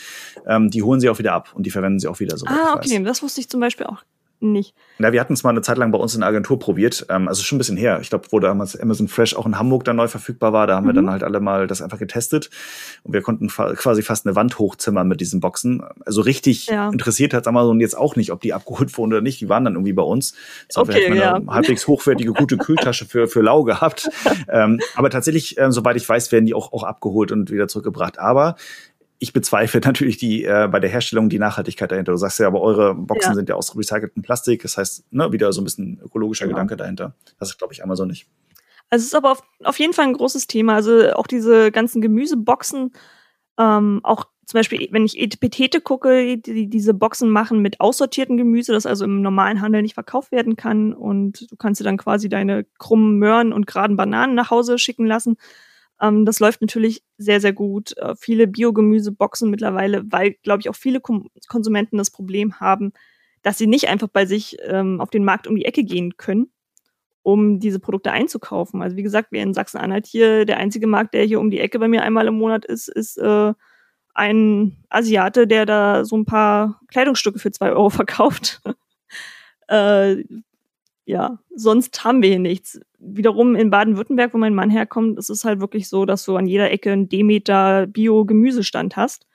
ähm, die holen sie auch wieder ab und die verwenden sie auch wieder so. Ah, okay, das wusste ich zum Beispiel auch nicht. Na, wir hatten es mal eine Zeit lang bei uns in der Agentur probiert. Ähm, also schon ein bisschen her. Ich glaube, wo damals Amazon Fresh auch in Hamburg dann neu verfügbar war, da haben mhm. wir dann halt alle mal das einfach getestet. Und wir konnten fa quasi fast eine Wand hochzimmern mit diesen Boxen. Also richtig ja. interessiert hat Amazon jetzt auch nicht, ob die abgeholt wurden oder nicht. Die waren dann irgendwie bei uns. Das okay, eine ja. halbwegs hochwertige, gute Kühltasche für, für Lau gehabt. ähm, aber tatsächlich, äh, soweit ich weiß, werden die auch, auch abgeholt und wieder zurückgebracht. Aber ich bezweifle natürlich die äh, bei der Herstellung die Nachhaltigkeit dahinter. Du sagst ja, aber eure Boxen ja. sind ja aus recyceltem Plastik. Das heißt, ne, wieder so ein bisschen ökologischer genau. Gedanke dahinter. Das ist, glaube ich, Amazon nicht. Also es ist aber auf, auf jeden Fall ein großes Thema. Also auch diese ganzen Gemüseboxen, ähm, auch zum Beispiel, wenn ich Etepetete gucke, die diese Boxen machen mit aussortierten Gemüse, das also im normalen Handel nicht verkauft werden kann. Und du kannst dir dann quasi deine krummen Möhren und geraden Bananen nach Hause schicken lassen. Ähm, das läuft natürlich sehr, sehr gut. Äh, viele Biogemüseboxen mittlerweile, weil, glaube ich, auch viele Kom Konsumenten das Problem haben, dass sie nicht einfach bei sich ähm, auf den Markt um die Ecke gehen können, um diese Produkte einzukaufen. Also wie gesagt, wir in Sachsen-Anhalt hier, der einzige Markt, der hier um die Ecke bei mir einmal im Monat ist, ist äh, ein Asiate, der da so ein paar Kleidungsstücke für zwei Euro verkauft. äh, ja, sonst haben wir hier nichts. Wiederum in Baden-Württemberg, wo mein Mann herkommt, ist es halt wirklich so, dass du an jeder Ecke einen Demeter Bio-Gemüsestand hast.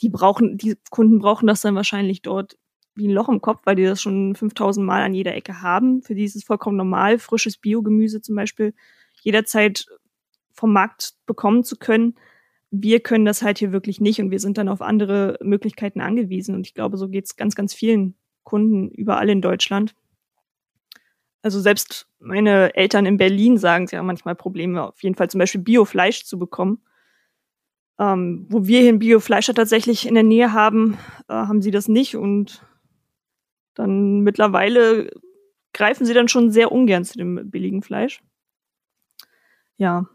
Die brauchen, die Kunden brauchen das dann wahrscheinlich dort wie ein Loch im Kopf, weil die das schon 5000 Mal an jeder Ecke haben. Für die ist es vollkommen normal, frisches Biogemüse zum Beispiel jederzeit vom Markt bekommen zu können. Wir können das halt hier wirklich nicht und wir sind dann auf andere Möglichkeiten angewiesen. Und ich glaube, so geht es ganz, ganz vielen Kunden überall in Deutschland. Also selbst meine Eltern in Berlin sagen, sie haben manchmal Probleme, auf jeden Fall zum Beispiel Biofleisch zu bekommen. Ähm, wo wir hier ein Biofleischer tatsächlich in der Nähe haben, äh, haben sie das nicht und dann mittlerweile greifen sie dann schon sehr ungern zu dem billigen Fleisch. Ja.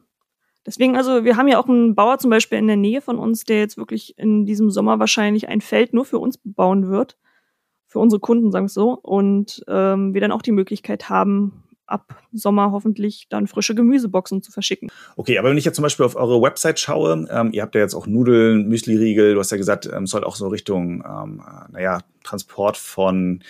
Deswegen, also, wir haben ja auch einen Bauer zum Beispiel in der Nähe von uns, der jetzt wirklich in diesem Sommer wahrscheinlich ein Feld nur für uns bauen wird für unsere Kunden, sagen wir es so. Und ähm, wir dann auch die Möglichkeit haben, ab Sommer hoffentlich dann frische Gemüseboxen zu verschicken. Okay, aber wenn ich jetzt zum Beispiel auf eure Website schaue, ähm, ihr habt ja jetzt auch Nudeln, Müsli-Riegel, du hast ja gesagt, ähm, soll auch so Richtung, ähm, naja, Transport von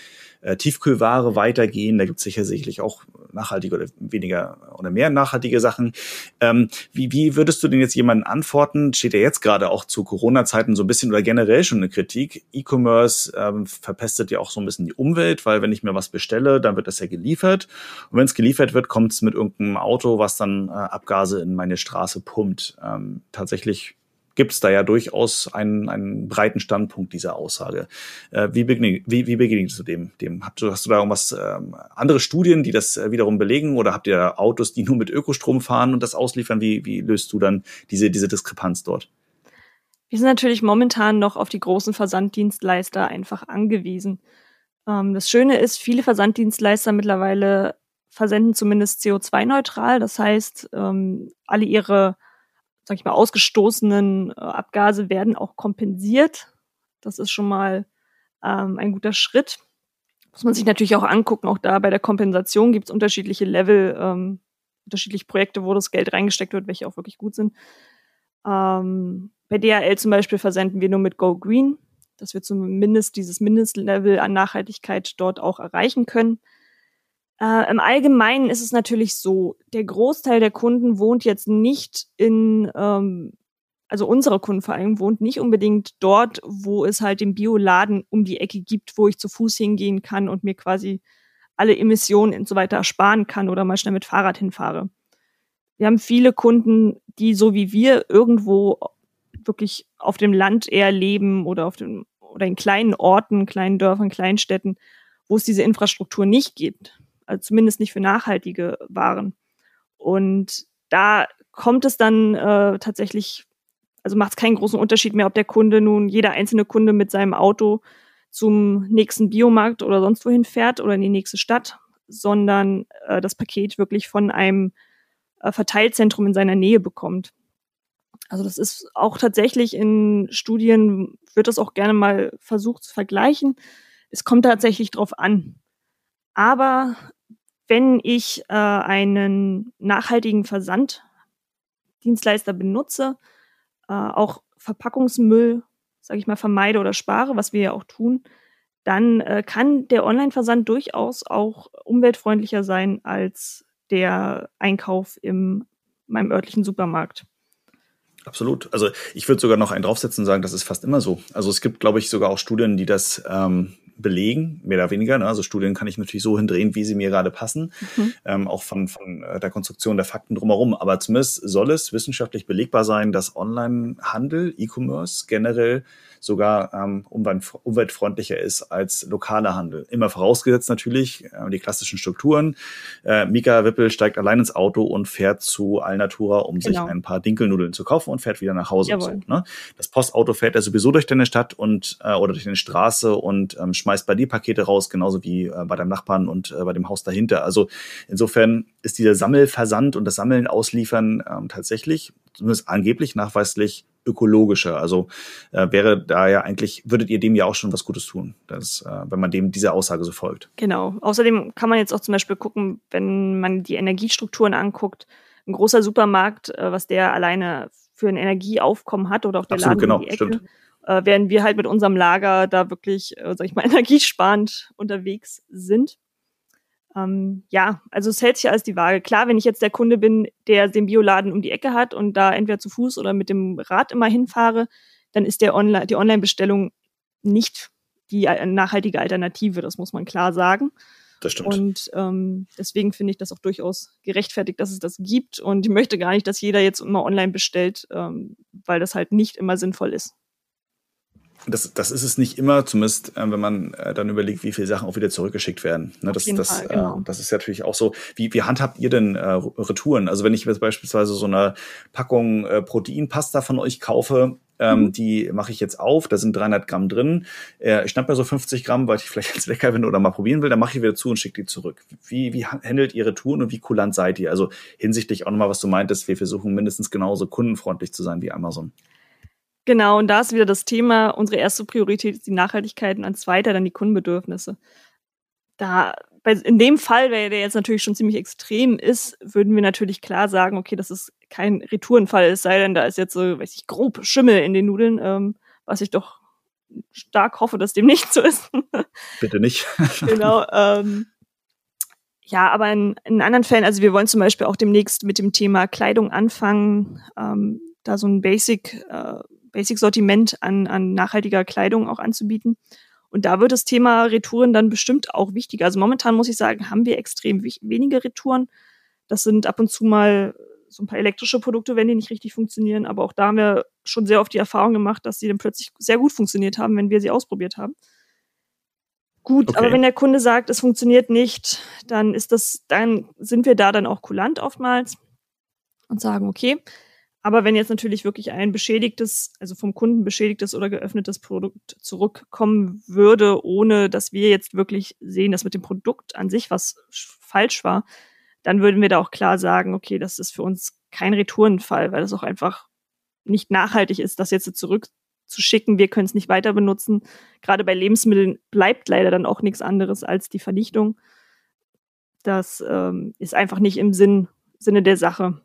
äh, Tiefkühlware weitergehen. Da gibt es sicher sicherlich auch nachhaltige oder weniger oder mehr nachhaltige Sachen. Ähm, wie, wie würdest du denn jetzt jemanden antworten? Steht ja jetzt gerade auch zu Corona-Zeiten so ein bisschen oder generell schon eine Kritik. E-Commerce ähm, verpestet ja auch so ein bisschen die Umwelt, weil wenn ich mir was bestelle, dann wird das ja geliefert. Und wenn es geliefert wird, kommt es mit irgendeinem Auto, was dann äh, Abgase in meine Straße pumpt. Ähm, tatsächlich gibt es da ja durchaus einen, einen breiten Standpunkt dieser Aussage. Äh, wie, begegn, wie, wie begegnest du dem? dem? Hast, du, hast du da irgendwas, ähm, andere Studien, die das äh, wiederum belegen? Oder habt ihr Autos, die nur mit Ökostrom fahren und das ausliefern? Wie, wie löst du dann diese, diese Diskrepanz dort? Wir sind natürlich momentan noch auf die großen Versanddienstleister einfach angewiesen. Ähm, das Schöne ist, viele Versanddienstleister mittlerweile versenden zumindest CO2-neutral. Das heißt, ähm, alle ihre sag ich mal, ausgestoßenen äh, Abgase werden auch kompensiert. Das ist schon mal ähm, ein guter Schritt. Muss man sich natürlich auch angucken. Auch da bei der Kompensation gibt es unterschiedliche Level, ähm, unterschiedliche Projekte, wo das Geld reingesteckt wird, welche auch wirklich gut sind. Ähm, bei DHL zum Beispiel versenden wir nur mit Go Green, dass wir zumindest dieses Mindestlevel an Nachhaltigkeit dort auch erreichen können. Äh, Im Allgemeinen ist es natürlich so, der Großteil der Kunden wohnt jetzt nicht in, ähm, also unsere Kunden vor allem wohnt nicht unbedingt dort, wo es halt den Bioladen um die Ecke gibt, wo ich zu Fuß hingehen kann und mir quasi alle Emissionen und so weiter ersparen kann oder mal schnell mit Fahrrad hinfahre. Wir haben viele Kunden, die so wie wir irgendwo wirklich auf dem Land eher leben oder auf dem oder in kleinen Orten, kleinen Dörfern, kleinen Städten, wo es diese Infrastruktur nicht gibt, also zumindest nicht für nachhaltige Waren. Und da kommt es dann äh, tatsächlich, also macht es keinen großen Unterschied mehr, ob der Kunde nun, jeder einzelne Kunde mit seinem Auto zum nächsten Biomarkt oder sonst wohin fährt oder in die nächste Stadt, sondern äh, das Paket wirklich von einem äh, Verteilzentrum in seiner Nähe bekommt. Also das ist auch tatsächlich in Studien, wird das auch gerne mal versucht zu vergleichen. Es kommt tatsächlich drauf an. Aber wenn ich äh, einen nachhaltigen Versanddienstleister benutze, äh, auch Verpackungsmüll sage ich mal, vermeide oder spare, was wir ja auch tun, dann äh, kann der Online-Versand durchaus auch umweltfreundlicher sein als der Einkauf in meinem örtlichen Supermarkt. Absolut. Also ich würde sogar noch einen draufsetzen und sagen, das ist fast immer so. Also es gibt, glaube ich, sogar auch Studien, die das ähm, belegen, mehr oder weniger. Ne? Also Studien kann ich natürlich so hindrehen, wie sie mir gerade passen, mhm. ähm, auch von, von äh, der Konstruktion der Fakten drumherum. Aber zumindest soll es wissenschaftlich belegbar sein, dass Online-Handel, E-Commerce generell sogar ähm, umweltfreundlicher ist als lokaler Handel. Immer vorausgesetzt natürlich äh, die klassischen Strukturen. Äh, Mika Wippel steigt allein ins Auto und fährt zu Alnatura, um genau. sich ein paar Dinkelnudeln zu kaufen und fährt wieder nach Hause. So, ne? Das Postauto fährt ja sowieso durch deine Stadt und äh, oder durch deine Straße und ähm, schmeißt bei dir Pakete raus, genauso wie äh, bei deinem Nachbarn und äh, bei dem Haus dahinter. Also insofern ist dieser Sammelversand und das Sammeln ausliefern ähm, tatsächlich zumindest angeblich nachweislich ökologischer. Also äh, wäre da ja eigentlich, würdet ihr dem ja auch schon was Gutes tun, dass, äh, wenn man dem dieser Aussage so folgt. Genau. Außerdem kann man jetzt auch zum Beispiel gucken, wenn man die Energiestrukturen anguckt, ein großer Supermarkt, äh, was der alleine für ein Energieaufkommen hat oder auch der Absolut, Laden genau, in die Ecke, stimmt. Äh, während wir halt mit unserem Lager da wirklich, äh, sag ich mal, energiesparend unterwegs sind. Ähm, ja, also es hält sich alles die Waage. Klar, wenn ich jetzt der Kunde bin, der den Bioladen um die Ecke hat und da entweder zu Fuß oder mit dem Rad immer hinfahre, dann ist der Online, die Online-Bestellung nicht die nachhaltige Alternative, das muss man klar sagen. Das stimmt. Und ähm, deswegen finde ich das auch durchaus gerechtfertigt, dass es das gibt. Und ich möchte gar nicht, dass jeder jetzt immer online bestellt, ähm, weil das halt nicht immer sinnvoll ist das, das ist es nicht immer, zumindest äh, wenn man äh, dann überlegt, wie viele Sachen auch wieder zurückgeschickt werden. Ne, das, das, Fall, genau. äh, das ist natürlich auch so. Wie, wie handhabt ihr denn äh, Retouren? Also wenn ich jetzt beispielsweise so eine Packung äh, Proteinpasta von euch kaufe, ähm, mhm. die mache ich jetzt auf, da sind 300 Gramm drin. Äh, ich schnapp mir so 50 Gramm, weil ich vielleicht jetzt lecker bin oder mal probieren will, dann mache ich wieder zu und schicke die zurück. Wie, wie handelt ihr Retouren und wie kulant seid ihr? Also hinsichtlich auch nochmal, was du meintest, wir versuchen mindestens genauso kundenfreundlich zu sein wie Amazon. Genau, und da ist wieder das Thema, unsere erste Priorität ist die Nachhaltigkeit und an zweiter dann die Kundenbedürfnisse. Da, bei, in dem Fall, der jetzt natürlich schon ziemlich extrem ist, würden wir natürlich klar sagen, okay, das ist kein Retourenfall, es sei denn, da ist jetzt so, weiß ich, grob Schimmel in den Nudeln, ähm, was ich doch stark hoffe, dass dem nicht so ist. Bitte nicht. genau. Ähm, ja, aber in, in anderen Fällen, also wir wollen zum Beispiel auch demnächst mit dem Thema Kleidung anfangen, ähm, da so ein Basic äh, Basic-Sortiment an, an nachhaltiger Kleidung auch anzubieten. Und da wird das Thema Retouren dann bestimmt auch wichtiger. Also momentan muss ich sagen, haben wir extrem wenige Retouren. Das sind ab und zu mal so ein paar elektrische Produkte, wenn die nicht richtig funktionieren. Aber auch da haben wir schon sehr oft die Erfahrung gemacht, dass sie dann plötzlich sehr gut funktioniert haben, wenn wir sie ausprobiert haben. Gut, okay. aber wenn der Kunde sagt, es funktioniert nicht, dann ist das, dann sind wir da dann auch kulant oftmals und sagen, okay, aber wenn jetzt natürlich wirklich ein beschädigtes, also vom Kunden beschädigtes oder geöffnetes Produkt zurückkommen würde, ohne dass wir jetzt wirklich sehen, dass mit dem Produkt an sich was falsch war, dann würden wir da auch klar sagen, okay, das ist für uns kein Retourenfall, weil das auch einfach nicht nachhaltig ist, das jetzt zurückzuschicken. Wir können es nicht weiter benutzen. Gerade bei Lebensmitteln bleibt leider dann auch nichts anderes als die Vernichtung. Das ähm, ist einfach nicht im Sinn, Sinne der Sache.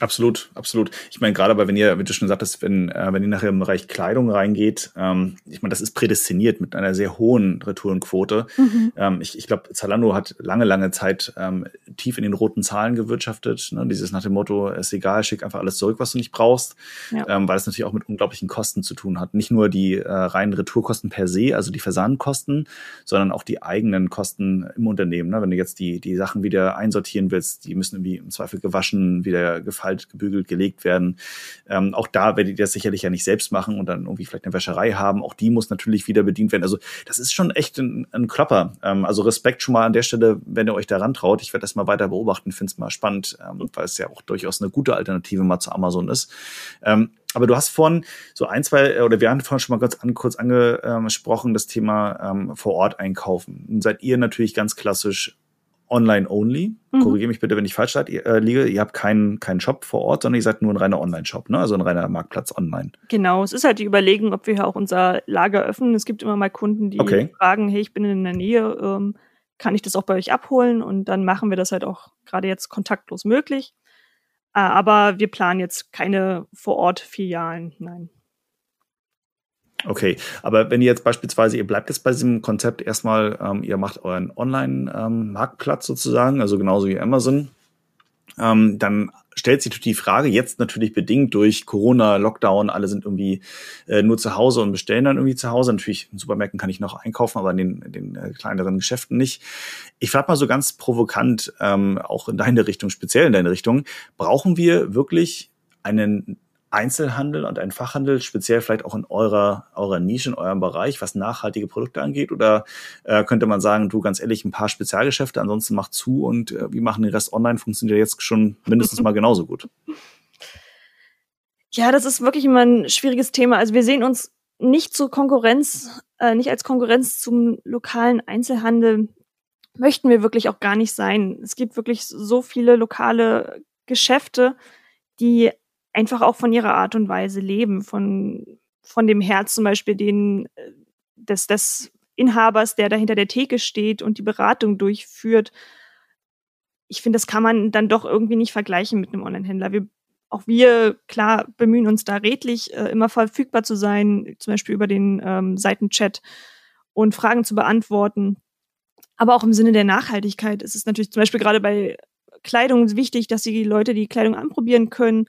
Absolut, absolut. Ich meine, gerade weil wenn ihr, wie du schon sagtest, wenn, äh, wenn ihr nachher im Bereich Kleidung reingeht, ähm, ich meine, das ist prädestiniert mit einer sehr hohen Retourenquote. Mhm. Ähm, ich ich glaube, Zalando hat lange, lange Zeit ähm, tief in den roten Zahlen gewirtschaftet. Ne? Dieses nach dem Motto, ist egal, schick einfach alles zurück, was du nicht brauchst, ja. ähm, weil es natürlich auch mit unglaublichen Kosten zu tun hat. Nicht nur die äh, reinen Retourkosten per se, also die Versandkosten, sondern auch die eigenen Kosten im Unternehmen. Ne? Wenn du jetzt die, die Sachen wieder einsortieren willst, die müssen irgendwie im Zweifel gewaschen, wieder gefallen gefaltet, gebügelt, gelegt werden. Ähm, auch da werdet ihr das sicherlich ja nicht selbst machen und dann irgendwie vielleicht eine Wäscherei haben. Auch die muss natürlich wieder bedient werden. Also das ist schon echt ein, ein Klopper. Ähm, also Respekt schon mal an der Stelle, wenn ihr euch daran traut. Ich werde das mal weiter beobachten, finde es mal spannend, ähm, weil es ja auch durchaus eine gute Alternative mal zu Amazon ist. Ähm, aber du hast vorhin so ein, zwei, oder wir haben vorhin schon mal ganz an, kurz angesprochen, das Thema ähm, vor Ort einkaufen. Nun seid ihr natürlich ganz klassisch online-only. Mhm. Korrigiere mich bitte, wenn ich falsch äh, liege. Ihr habt keinen, keinen Shop vor Ort, sondern ihr seid nur ein reiner Online-Shop, ne? also ein reiner Marktplatz online. Genau, es ist halt die Überlegung, ob wir hier auch unser Lager öffnen. Es gibt immer mal Kunden, die okay. fragen, hey, ich bin in der Nähe, ähm, kann ich das auch bei euch abholen? Und dann machen wir das halt auch gerade jetzt kontaktlos möglich. Äh, aber wir planen jetzt keine Vor-Ort-Filialen, nein. Okay, aber wenn ihr jetzt beispielsweise, ihr bleibt jetzt bei diesem Konzept erstmal, ähm, ihr macht euren Online-Marktplatz ähm, sozusagen, also genauso wie Amazon, ähm, dann stellt sich die Frage, jetzt natürlich bedingt durch Corona, Lockdown, alle sind irgendwie äh, nur zu Hause und bestellen dann irgendwie zu Hause. Natürlich in Supermärkten kann ich noch einkaufen, aber in den, in den äh, kleineren Geschäften nicht. Ich frage mal so ganz provokant, ähm, auch in deine Richtung, speziell in deine Richtung, brauchen wir wirklich einen Einzelhandel und einen Fachhandel, speziell vielleicht auch in eurer, eurer Nische, in eurem Bereich, was nachhaltige Produkte angeht? Oder äh, könnte man sagen, du ganz ehrlich, ein paar Spezialgeschäfte, ansonsten macht zu und äh, wir machen den Rest online, funktioniert jetzt schon mindestens mal genauso gut? Ja, das ist wirklich immer ein schwieriges Thema. Also wir sehen uns nicht zur Konkurrenz, äh, nicht als Konkurrenz zum lokalen Einzelhandel möchten wir wirklich auch gar nicht sein. Es gibt wirklich so viele lokale Geschäfte, die einfach auch von ihrer Art und Weise leben, von, von dem Herz zum Beispiel den, äh, des, des Inhabers, der da hinter der Theke steht und die Beratung durchführt. Ich finde, das kann man dann doch irgendwie nicht vergleichen mit einem Online-Händler. Wir, auch wir, klar, bemühen uns da redlich, äh, immer verfügbar zu sein, zum Beispiel über den ähm, Seitenchat und Fragen zu beantworten. Aber auch im Sinne der Nachhaltigkeit ist es natürlich zum Beispiel gerade bei Kleidung wichtig, dass die Leute die Kleidung anprobieren können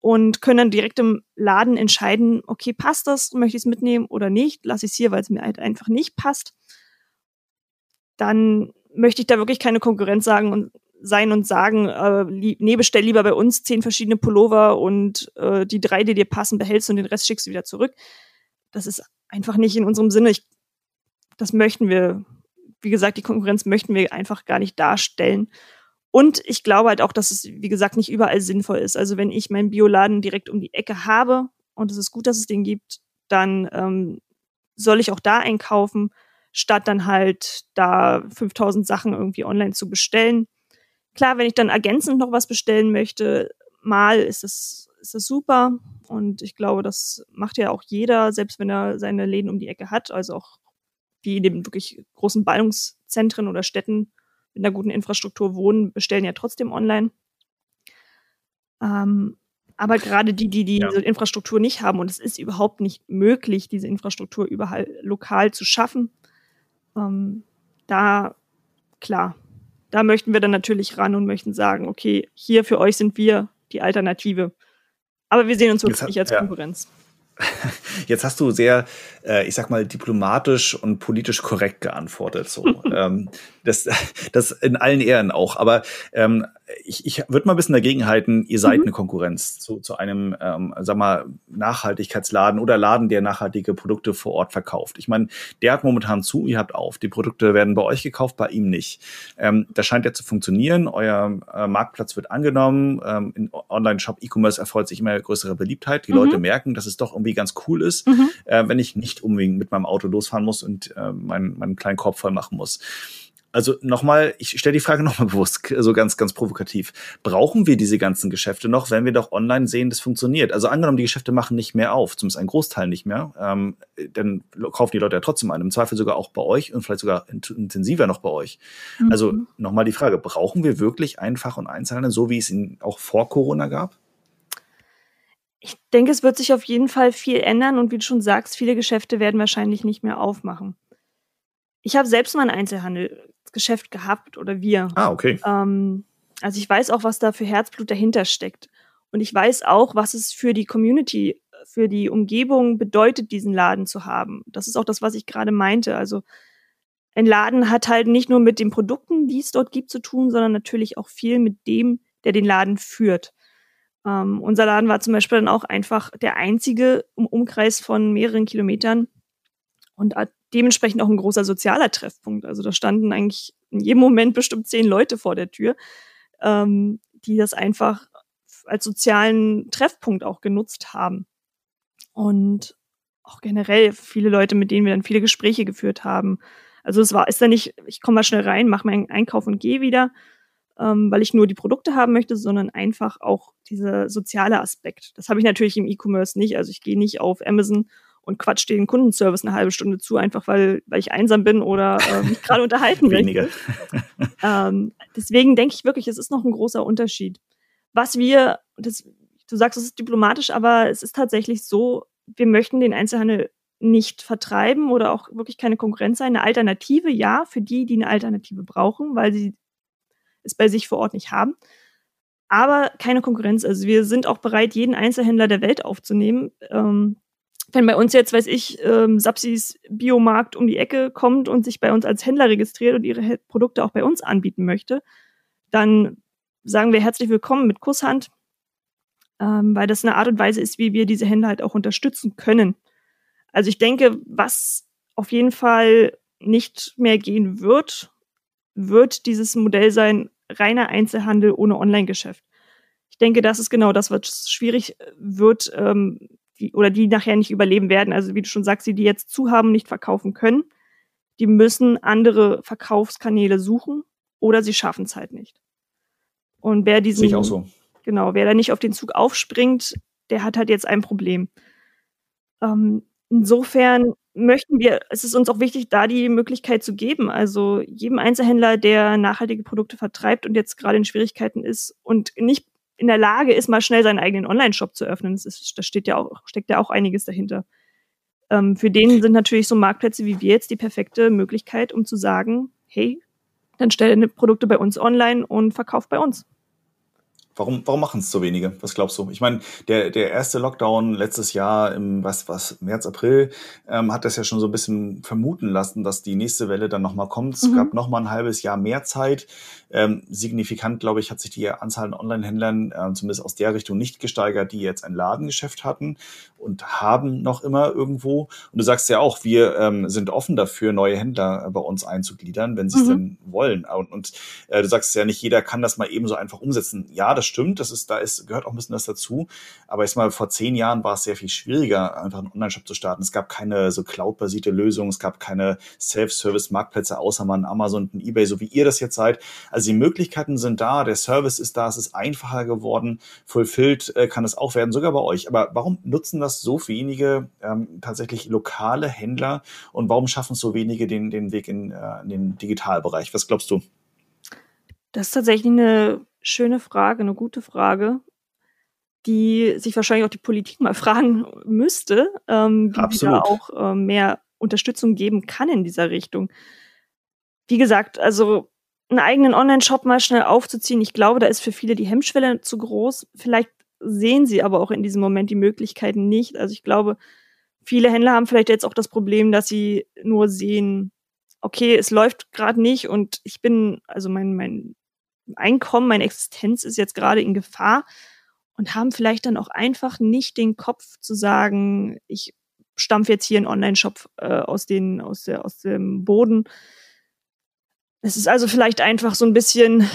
und können dann direkt im Laden entscheiden, okay, passt das, möchte ich es mitnehmen oder nicht, lasse ich es hier, weil es mir halt einfach nicht passt. Dann möchte ich da wirklich keine Konkurrenz sagen und sein und sagen, äh, nee, bestell lieber bei uns zehn verschiedene Pullover und äh, die drei, die dir passen, behältst und den Rest schickst du wieder zurück. Das ist einfach nicht in unserem Sinne. Ich, das möchten wir, wie gesagt, die Konkurrenz möchten wir einfach gar nicht darstellen. Und ich glaube halt auch, dass es, wie gesagt, nicht überall sinnvoll ist. Also wenn ich meinen Bioladen direkt um die Ecke habe und es ist gut, dass es den gibt, dann ähm, soll ich auch da einkaufen, statt dann halt da 5000 Sachen irgendwie online zu bestellen. Klar, wenn ich dann ergänzend noch was bestellen möchte, mal ist es, ist es super. Und ich glaube, das macht ja auch jeder, selbst wenn er seine Läden um die Ecke hat. Also auch die in den wirklich großen Ballungszentren oder Städten mit einer guten Infrastruktur wohnen, bestellen ja trotzdem online. Ähm, aber gerade die, die diese ja. Infrastruktur nicht haben, und es ist überhaupt nicht möglich, diese Infrastruktur überall lokal zu schaffen, ähm, da, klar, da möchten wir dann natürlich ran und möchten sagen, okay, hier für euch sind wir die Alternative. Aber wir sehen uns wirklich nicht als ja. Jetzt hast du sehr, äh, ich sag mal, diplomatisch und politisch korrekt geantwortet. So. ähm, das, das in allen Ehren auch. Aber ähm, ich, ich würde mal ein bisschen dagegen halten, ihr seid mhm. eine Konkurrenz zu, zu einem, ähm, sag mal, Nachhaltigkeitsladen oder Laden, der nachhaltige Produkte vor Ort verkauft. Ich meine, der hat momentan zu, ihr habt auf. Die Produkte werden bei euch gekauft, bei ihm nicht. Ähm, das scheint ja zu funktionieren. Euer äh, Marktplatz wird angenommen. Ähm, in Online-Shop E-Commerce erfreut sich immer größere Beliebtheit. Die mhm. Leute merken, dass es doch irgendwie ganz cool ist, mhm. äh, wenn ich nicht unbedingt mit meinem Auto losfahren muss und äh, meinen, meinen kleinen Korb voll machen muss. Also nochmal, ich stelle die Frage nochmal bewusst, so also ganz, ganz provokativ. Brauchen wir diese ganzen Geschäfte noch, wenn wir doch online sehen, das funktioniert? Also angenommen, die Geschäfte machen nicht mehr auf, zumindest ein Großteil nicht mehr, ähm, dann kaufen die Leute ja trotzdem ein, im Zweifel sogar auch bei euch und vielleicht sogar intensiver noch bei euch. Mhm. Also nochmal die Frage, brauchen wir wirklich einfach und Einzelhandel, so wie es ihn auch vor Corona gab? Ich denke, es wird sich auf jeden Fall viel ändern und wie du schon sagst, viele Geschäfte werden wahrscheinlich nicht mehr aufmachen. Ich habe selbst mal einen Einzelhandel Geschäft gehabt oder wir. Ah, okay. Ähm, also ich weiß auch, was da für Herzblut dahinter steckt. Und ich weiß auch, was es für die Community, für die Umgebung bedeutet, diesen Laden zu haben. Das ist auch das, was ich gerade meinte. Also ein Laden hat halt nicht nur mit den Produkten, die es dort gibt, zu tun, sondern natürlich auch viel mit dem, der den Laden führt. Ähm, unser Laden war zum Beispiel dann auch einfach der einzige im Umkreis von mehreren Kilometern und dementsprechend auch ein großer sozialer Treffpunkt. Also da standen eigentlich in jedem Moment bestimmt zehn Leute vor der Tür, ähm, die das einfach als sozialen Treffpunkt auch genutzt haben. Und auch generell viele Leute, mit denen wir dann viele Gespräche geführt haben. Also es war, ist da nicht, ich komme mal schnell rein, mache meinen Einkauf und gehe wieder, ähm, weil ich nur die Produkte haben möchte, sondern einfach auch dieser soziale Aspekt. Das habe ich natürlich im E-Commerce nicht. Also ich gehe nicht auf Amazon und quatsch den Kundenservice eine halbe Stunde zu, einfach weil, weil ich einsam bin oder äh, mich gerade unterhalten Weniger. ähm, deswegen denke ich wirklich, es ist noch ein großer Unterschied. Was wir, das, du sagst, es ist diplomatisch, aber es ist tatsächlich so, wir möchten den Einzelhandel nicht vertreiben oder auch wirklich keine Konkurrenz sein. Eine Alternative, ja, für die, die eine Alternative brauchen, weil sie es bei sich vor Ort nicht haben. Aber keine Konkurrenz. Also wir sind auch bereit, jeden Einzelhändler der Welt aufzunehmen. Ähm, wenn bei uns jetzt, weiß ich, ähm, Sapsis Biomarkt um die Ecke kommt und sich bei uns als Händler registriert und ihre Produkte auch bei uns anbieten möchte, dann sagen wir herzlich willkommen mit Kusshand, ähm, weil das eine Art und Weise ist, wie wir diese Händler halt auch unterstützen können. Also ich denke, was auf jeden Fall nicht mehr gehen wird, wird dieses Modell sein, reiner Einzelhandel ohne Online-Geschäft. Ich denke, das ist genau das, was schwierig wird, ähm, die, oder die nachher nicht überleben werden. Also wie du schon sagst, die, die jetzt zu haben, nicht verkaufen können, die müssen andere Verkaufskanäle suchen oder sie schaffen es halt nicht. Und wer diesen, ich auch so. genau, wer da nicht auf den Zug aufspringt, der hat halt jetzt ein Problem. Ähm, insofern möchten wir, es ist uns auch wichtig, da die Möglichkeit zu geben. Also jedem Einzelhändler, der nachhaltige Produkte vertreibt und jetzt gerade in Schwierigkeiten ist und nicht in der Lage ist, mal schnell seinen eigenen Online-Shop zu öffnen. Das, ist, das steht ja auch, steckt ja auch einiges dahinter. Ähm, für den sind natürlich so Marktplätze wie wir jetzt die perfekte Möglichkeit, um zu sagen, hey, dann stell deine Produkte bei uns online und verkauf bei uns. Warum, warum machen es so wenige? Was glaubst du? Ich meine, der, der erste Lockdown letztes Jahr im was, was, März, April, ähm, hat das ja schon so ein bisschen vermuten lassen, dass die nächste Welle dann nochmal kommt. Es mhm. gab nochmal ein halbes Jahr mehr Zeit. Ähm, signifikant, glaube ich, hat sich die Anzahl an Online-Händlern äh, zumindest aus der Richtung nicht gesteigert, die jetzt ein Ladengeschäft hatten und haben noch immer irgendwo. Und du sagst ja auch, wir ähm, sind offen dafür, neue Händler bei uns einzugliedern, wenn sie es mhm. denn wollen. Und, und äh, du sagst ja, nicht jeder kann das mal eben so einfach umsetzen. Ja, das stimmt, das ist, da ist, gehört auch ein bisschen das dazu. Aber ich mal, vor zehn Jahren war es sehr viel schwieriger, einfach einen Online-Shop zu starten. Es gab keine so Cloud-basierte Lösung, es gab keine Self-Service-Marktplätze, außer mal ein Amazon, ein Ebay, so wie ihr das jetzt seid. Also die Möglichkeiten sind da, der Service ist da, es ist einfacher geworden, fulfilled äh, kann es auch werden, sogar bei euch. Aber warum nutzen das so wenige ähm, tatsächlich lokale Händler und warum schaffen es so wenige den, den Weg in, äh, in den Digitalbereich? Was glaubst du? Das ist tatsächlich eine schöne Frage, eine gute Frage, die sich wahrscheinlich auch die Politik mal fragen müsste, ähm, wie Absolut. da auch äh, mehr Unterstützung geben kann in dieser Richtung. Wie gesagt, also einen eigenen Online-Shop mal schnell aufzuziehen, ich glaube, da ist für viele die Hemmschwelle zu groß. Vielleicht sehen sie aber auch in diesem Moment die Möglichkeiten nicht. Also ich glaube, viele Händler haben vielleicht jetzt auch das Problem, dass sie nur sehen, okay, es läuft gerade nicht und ich bin, also mein, mein Einkommen, meine Existenz ist jetzt gerade in Gefahr und haben vielleicht dann auch einfach nicht den Kopf zu sagen, ich stampfe jetzt hier einen Online-Shop äh, aus, aus, aus dem Boden. Es ist also vielleicht einfach so ein bisschen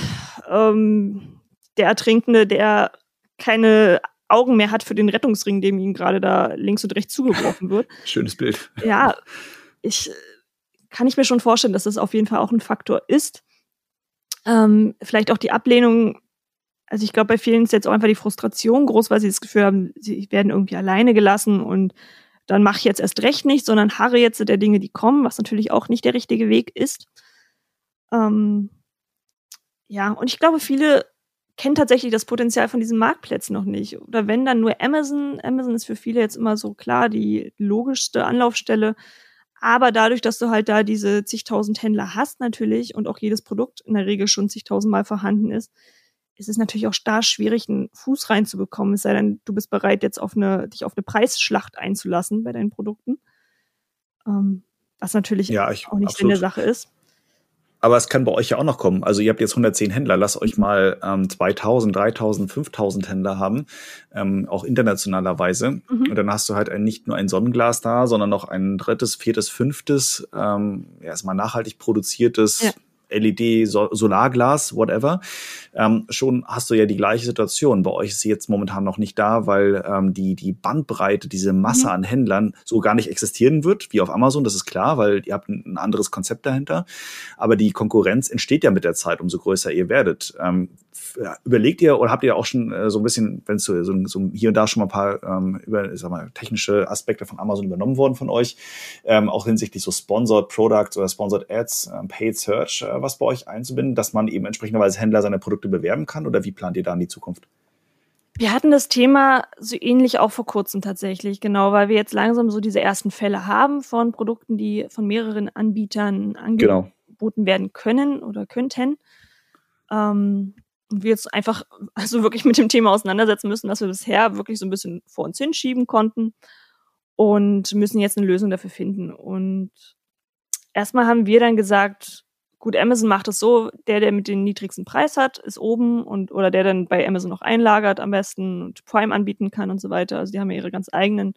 ähm, der Ertrinkende, der keine Augen mehr hat für den Rettungsring, dem ihm gerade da links und rechts zugeworfen wird. Schönes Bild. Ja, ich kann ich mir schon vorstellen, dass das auf jeden Fall auch ein Faktor ist. Ähm, vielleicht auch die Ablehnung. Also ich glaube, bei vielen ist jetzt auch einfach die Frustration groß, weil sie das Gefühl haben, sie werden irgendwie alleine gelassen und dann mache ich jetzt erst recht nicht, sondern harre jetzt der Dinge, die kommen, was natürlich auch nicht der richtige Weg ist. Ähm, ja, und ich glaube, viele kennen tatsächlich das Potenzial von diesen Marktplätzen noch nicht. Oder wenn dann nur Amazon. Amazon ist für viele jetzt immer so klar die logischste Anlaufstelle. Aber dadurch, dass du halt da diese zigtausend Händler hast natürlich und auch jedes Produkt in der Regel schon zigtausendmal vorhanden ist, ist es natürlich auch stark schwierig, einen Fuß reinzubekommen. Es sei denn, du bist bereit, jetzt auf eine, dich auf eine Preisschlacht einzulassen bei deinen Produkten. Ähm, was natürlich ja, ich, auch nicht absolut. Sinn der Sache ist. Aber es kann bei euch ja auch noch kommen. Also ihr habt jetzt 110 Händler, lasst euch mal ähm, 2000, 3000, 5000 Händler haben, ähm, auch internationalerweise. Mhm. Und dann hast du halt ein, nicht nur ein Sonnenglas da, sondern noch ein drittes, viertes, fünftes, ähm, erstmal nachhaltig produziertes. Ja LED, Solarglas, whatever, ähm, schon hast du ja die gleiche Situation. Bei euch ist sie jetzt momentan noch nicht da, weil ähm, die, die Bandbreite, diese Masse mhm. an Händlern so gar nicht existieren wird, wie auf Amazon, das ist klar, weil ihr habt ein, anderes Konzept dahinter. Aber die Konkurrenz entsteht ja mit der Zeit, umso größer ihr werdet. Ähm, überlegt ihr oder habt ihr auch schon äh, so ein bisschen, wenn es so, so, so, hier und da schon mal ein paar ähm, über, sag mal, technische Aspekte von Amazon übernommen worden von euch, ähm, auch hinsichtlich so Sponsored Products oder Sponsored Ads, ähm, Paid Search, äh, was bei euch einzubinden, dass man eben entsprechenderweise Händler seine Produkte bewerben kann oder wie plant ihr da in die Zukunft? Wir hatten das Thema so ähnlich auch vor kurzem tatsächlich, genau, weil wir jetzt langsam so diese ersten Fälle haben von Produkten, die von mehreren Anbietern genau. angeboten genau. werden können oder könnten. Ähm, wir jetzt einfach also wirklich mit dem Thema auseinandersetzen müssen, dass wir bisher wirklich so ein bisschen vor uns hinschieben konnten und müssen jetzt eine Lösung dafür finden. Und erstmal haben wir dann gesagt, gut, Amazon macht es so, der, der mit den niedrigsten Preis hat, ist oben und oder der dann bei Amazon noch einlagert am besten und Prime anbieten kann und so weiter. Also die haben ja ihre ganz eigenen,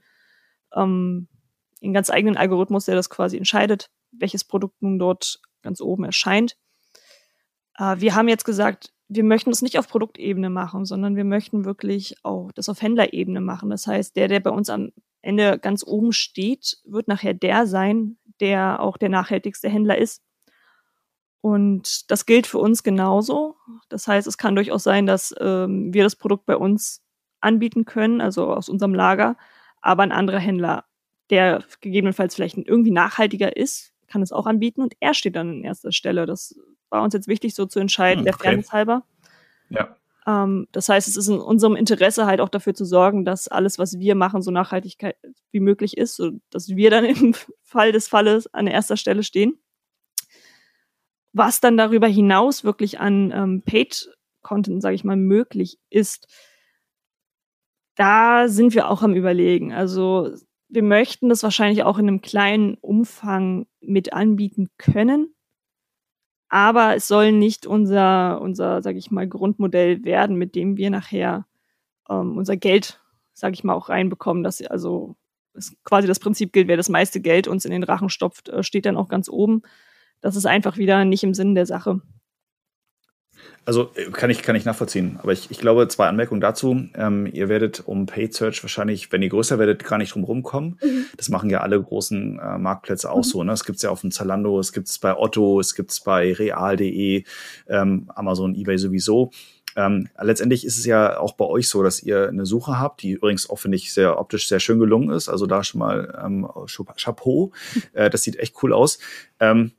ähm, ihren ganz eigenen Algorithmus, der das quasi entscheidet, welches Produkt nun dort ganz oben erscheint. Äh, wir haben jetzt gesagt, wir möchten es nicht auf Produktebene machen, sondern wir möchten wirklich auch das auf Händlerebene machen. Das heißt, der, der bei uns am Ende ganz oben steht, wird nachher der sein, der auch der nachhaltigste Händler ist. Und das gilt für uns genauso. Das heißt, es kann durchaus sein, dass ähm, wir das Produkt bei uns anbieten können, also aus unserem Lager, aber ein anderer Händler, der gegebenenfalls vielleicht irgendwie nachhaltiger ist, kann es auch anbieten und er steht dann an erster Stelle. Das war uns jetzt wichtig, so zu entscheiden, hm, okay. der Fairness halber. Ja. Ähm, das heißt, es ist in unserem Interesse halt auch dafür zu sorgen, dass alles, was wir machen, so nachhaltig wie möglich ist, so dass wir dann im Fall des Falles an erster Stelle stehen. Was dann darüber hinaus wirklich an ähm, Paid-Content, sage ich mal, möglich ist, da sind wir auch am Überlegen. Also wir möchten das wahrscheinlich auch in einem kleinen Umfang mit anbieten können aber es soll nicht unser, unser, sag ich mal, Grundmodell werden, mit dem wir nachher ähm, unser Geld, sag ich mal, auch reinbekommen, dass also es quasi das Prinzip gilt, wer das meiste Geld uns in den Rachen stopft, äh, steht dann auch ganz oben. Das ist einfach wieder nicht im Sinn der Sache. Also äh, kann ich, kann ich nachvollziehen. Aber ich, ich glaube, zwei Anmerkungen dazu. Ähm, ihr werdet um Paid Search wahrscheinlich, wenn ihr größer werdet, gar nicht drum rumkommen. Mhm. Das machen ja alle großen äh, Marktplätze auch mhm. so. Ne? Es gibt ja auf dem Zalando, es gibt es bei Otto, es gibt es bei real.de, ähm, Amazon, Ebay sowieso. Ähm, letztendlich ist es ja auch bei euch so, dass ihr eine Suche habt, die übrigens auch, finde ich, sehr optisch sehr schön gelungen ist. Also da schon mal ähm, Chapeau. Äh, das sieht echt cool aus. Ähm,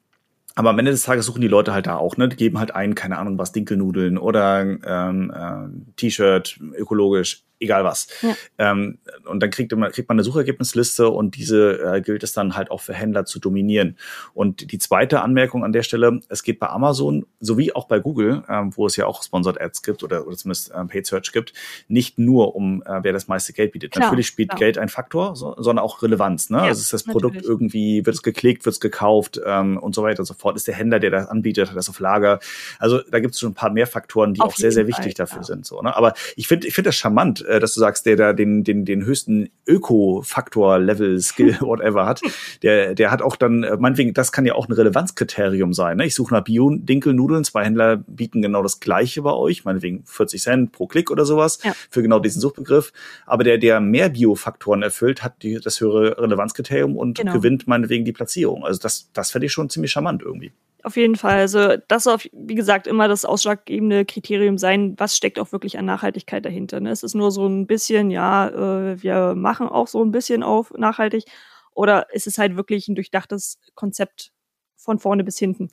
aber am Ende des Tages suchen die Leute halt da auch, ne? Die geben halt ein, keine Ahnung was, Dinkelnudeln oder ähm, äh, T-Shirt, ökologisch, egal was. Ja. Ähm, und dann kriegt man, kriegt man eine Suchergebnisliste und diese äh, gilt es dann halt auch für Händler zu dominieren. Und die zweite Anmerkung an der Stelle, es geht bei Amazon sowie auch bei Google, ähm, wo es ja auch Sponsored Ads gibt oder, oder zumindest ähm, Paid Search gibt, nicht nur um, äh, wer das meiste Geld bietet. Klar, natürlich spielt klar. Geld ein Faktor, so, sondern auch Relevanz. Ne? Ja, also ist das Produkt natürlich. irgendwie, wird es geklickt, wird es gekauft ähm, und so weiter und so fort. Ist der Händler, der das anbietet, hat das auf Lager. Also da gibt es schon ein paar mehr Faktoren, die auf auch sehr, sehr wichtig Fall, dafür ja. sind. So, ne? Aber ich finde ich finde das charmant, äh, dass du sagst, der da den, den, den höchsten Öko-Faktor, Level, Skill, whatever hat, der, der hat auch dann, äh, meinetwegen, das kann ja auch ein Relevanzkriterium sein. Ne? Ich suche nach Bio-Dinkelnudeln, zwei Händler bieten genau das gleiche bei euch, meinetwegen 40 Cent pro Klick oder sowas, ja. für genau diesen Suchbegriff. Aber der, der mehr Bio-Faktoren erfüllt, hat die, das höhere Relevanzkriterium und genau. gewinnt meinetwegen die Platzierung. Also das, das fände ich schon ziemlich charmant irgendwie. Auf jeden Fall. Also das soll, wie gesagt, immer das ausschlaggebende Kriterium sein, was steckt auch wirklich an Nachhaltigkeit dahinter. Ne? Es ist nur so ein bisschen, ja, äh, wir machen auch so ein bisschen auf nachhaltig. Oder ist es halt wirklich ein durchdachtes Konzept von vorne bis hinten?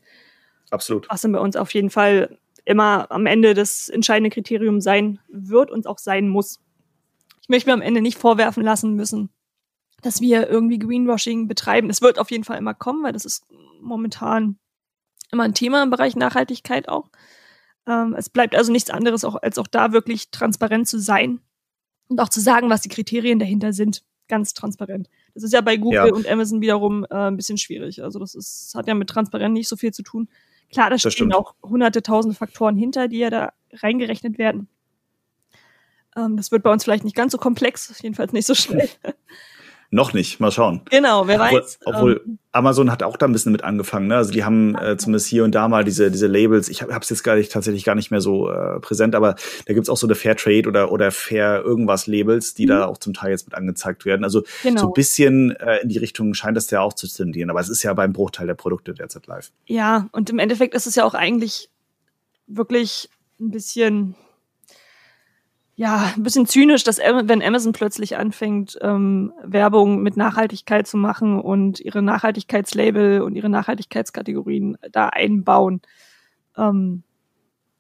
Absolut. Was dann bei uns auf jeden Fall immer am Ende das entscheidende Kriterium sein wird und auch sein muss. Ich möchte mir am Ende nicht vorwerfen lassen müssen, dass wir irgendwie Greenwashing betreiben. Es wird auf jeden Fall immer kommen, weil das ist momentan immer ein Thema im Bereich Nachhaltigkeit auch. Ähm, es bleibt also nichts anderes, auch, als auch da wirklich transparent zu sein und auch zu sagen, was die Kriterien dahinter sind. Ganz transparent. Das ist ja bei Google ja. und Amazon wiederum äh, ein bisschen schwierig. Also das ist, hat ja mit Transparenz nicht so viel zu tun. Klar, da stehen stimmt. auch hunderte, tausende Faktoren hinter, die ja da reingerechnet werden. Ähm, das wird bei uns vielleicht nicht ganz so komplex, jedenfalls nicht so schnell. Noch nicht, mal schauen. Genau, wer obwohl, weiß. Obwohl ähm, Amazon hat auch da ein bisschen mit angefangen. Ne? Also die haben äh, zumindest hier und da mal diese, diese Labels. Ich habe es jetzt gar nicht, tatsächlich gar nicht mehr so äh, präsent, aber da gibt's auch so eine Fair Trade oder, oder Fair irgendwas Labels, die mhm. da auch zum Teil jetzt mit angezeigt werden. Also genau. so ein bisschen äh, in die Richtung scheint das ja auch zu tendieren. Aber es ist ja beim Bruchteil der Produkte derzeit live. Ja, und im Endeffekt ist es ja auch eigentlich wirklich ein bisschen ja, ein bisschen zynisch, dass wenn Amazon plötzlich anfängt, ähm, Werbung mit Nachhaltigkeit zu machen und ihre Nachhaltigkeitslabel und ihre Nachhaltigkeitskategorien da einbauen. Ähm,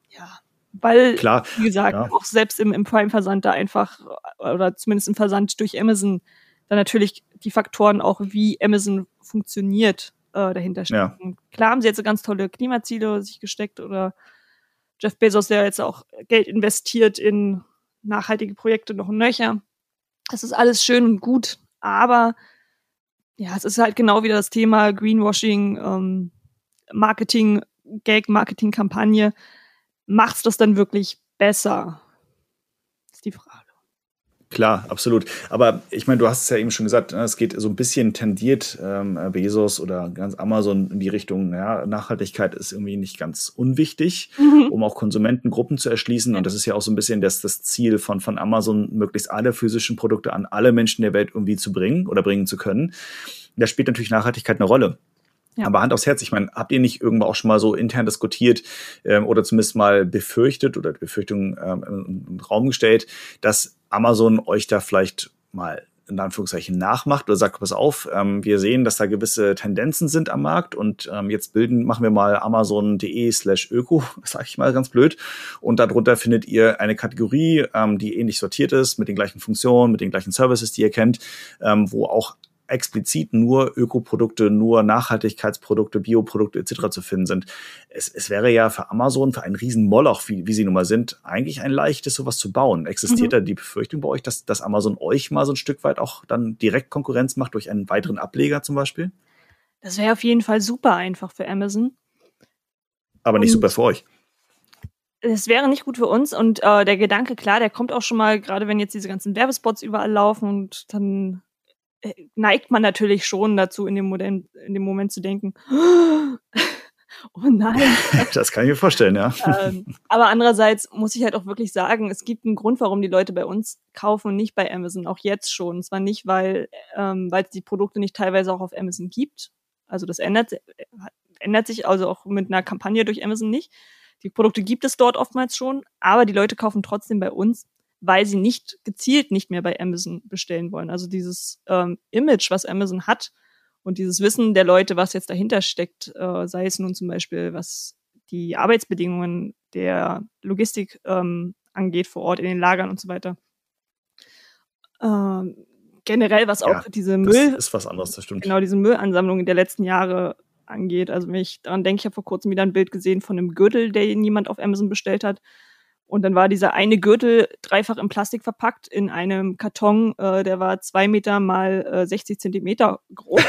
ja, weil, Klar, wie gesagt, ja. auch selbst im, im Prime-Versand da einfach, oder zumindest im Versand durch Amazon, da natürlich die Faktoren auch, wie Amazon funktioniert, äh, dahinter stecken. Ja. Klar haben sie jetzt so ganz tolle Klimaziele sich gesteckt oder Jeff Bezos, der jetzt auch Geld investiert in nachhaltige Projekte noch nöcher. Das ist alles schön und gut, aber ja, es ist halt genau wieder das Thema Greenwashing, ähm, Marketing, Gag-Marketing-Kampagne. Macht's das dann wirklich besser? ist die Frage. Klar, absolut. Aber ich meine, du hast es ja eben schon gesagt, ne, es geht so ein bisschen tendiert ähm, Bezos oder ganz Amazon in die Richtung, ja, Nachhaltigkeit ist irgendwie nicht ganz unwichtig, mhm. um auch Konsumentengruppen zu erschließen. Und das ist ja auch so ein bisschen das, das Ziel von, von Amazon, möglichst alle physischen Produkte an alle Menschen der Welt irgendwie zu bringen oder bringen zu können. Da spielt natürlich Nachhaltigkeit eine Rolle. Ja. Aber Hand aufs Herz, ich meine, habt ihr nicht irgendwo auch schon mal so intern diskutiert ähm, oder zumindest mal befürchtet oder Befürchtungen ähm, in den Raum gestellt, dass Amazon euch da vielleicht mal in Anführungszeichen nachmacht oder sagt, pass auf, ähm, wir sehen, dass da gewisse Tendenzen sind am Markt und ähm, jetzt bilden, machen wir mal amazon.de slash öko, sage ich mal ganz blöd. Und darunter findet ihr eine Kategorie, ähm, die ähnlich sortiert ist, mit den gleichen Funktionen, mit den gleichen Services, die ihr kennt, ähm, wo auch explizit nur Ökoprodukte, nur Nachhaltigkeitsprodukte, Bioprodukte etc. zu finden sind. Es, es wäre ja für Amazon, für einen riesen Moloch, wie, wie sie nun mal sind, eigentlich ein leichtes, sowas zu bauen. Existiert mhm. da die Befürchtung bei euch, dass, dass Amazon euch mal so ein Stück weit auch dann direkt Konkurrenz macht durch einen weiteren Ableger zum Beispiel? Das wäre auf jeden Fall super einfach für Amazon. Aber nicht super für euch es wäre nicht gut für uns und äh, der Gedanke, klar, der kommt auch schon mal, gerade wenn jetzt diese ganzen Werbespots überall laufen und dann neigt man natürlich schon dazu, in dem, Moment, in dem Moment zu denken, oh nein. Das kann ich mir vorstellen, ja. Ähm, aber andererseits muss ich halt auch wirklich sagen, es gibt einen Grund, warum die Leute bei uns kaufen und nicht bei Amazon, auch jetzt schon. Und zwar nicht, weil ähm, weil es die Produkte nicht teilweise auch auf Amazon gibt. Also das ändert, ändert sich also auch mit einer Kampagne durch Amazon nicht. Die Produkte gibt es dort oftmals schon, aber die Leute kaufen trotzdem bei uns, weil sie nicht gezielt nicht mehr bei Amazon bestellen wollen. Also dieses ähm, Image, was Amazon hat und dieses Wissen der Leute, was jetzt dahinter steckt, äh, sei es nun zum Beispiel, was die Arbeitsbedingungen der Logistik ähm, angeht vor Ort in den Lagern und so weiter. Ähm, generell, was auch ja, diese Müll. ist was anderes, das stimmt. Genau, diese Müllansammlung der letzten Jahre angeht. Also wenn ich daran denke, ich habe vor kurzem wieder ein Bild gesehen von einem Gürtel, der jemand auf Amazon bestellt hat. Und dann war dieser eine Gürtel dreifach in Plastik verpackt in einem Karton, äh, der war zwei Meter mal äh, 60 Zentimeter groß.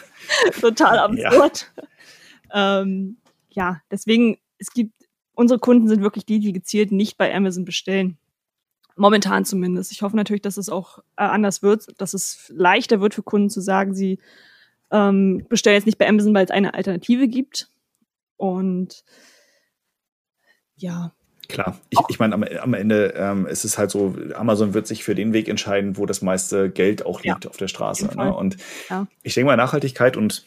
Total absurd. Ja. Ähm, ja, deswegen, es gibt, unsere Kunden sind wirklich die, die gezielt nicht bei Amazon bestellen. Momentan zumindest. Ich hoffe natürlich, dass es auch äh, anders wird, dass es leichter wird für Kunden zu sagen, sie ähm, bestellen jetzt nicht bei Amazon, weil es eine Alternative gibt. Und ja, Klar, ich, ich meine, am, am Ende ähm, ist es halt so, Amazon wird sich für den Weg entscheiden, wo das meiste Geld auch liegt ja, auf der Straße. Ne? Und ja. ich denke mal, Nachhaltigkeit und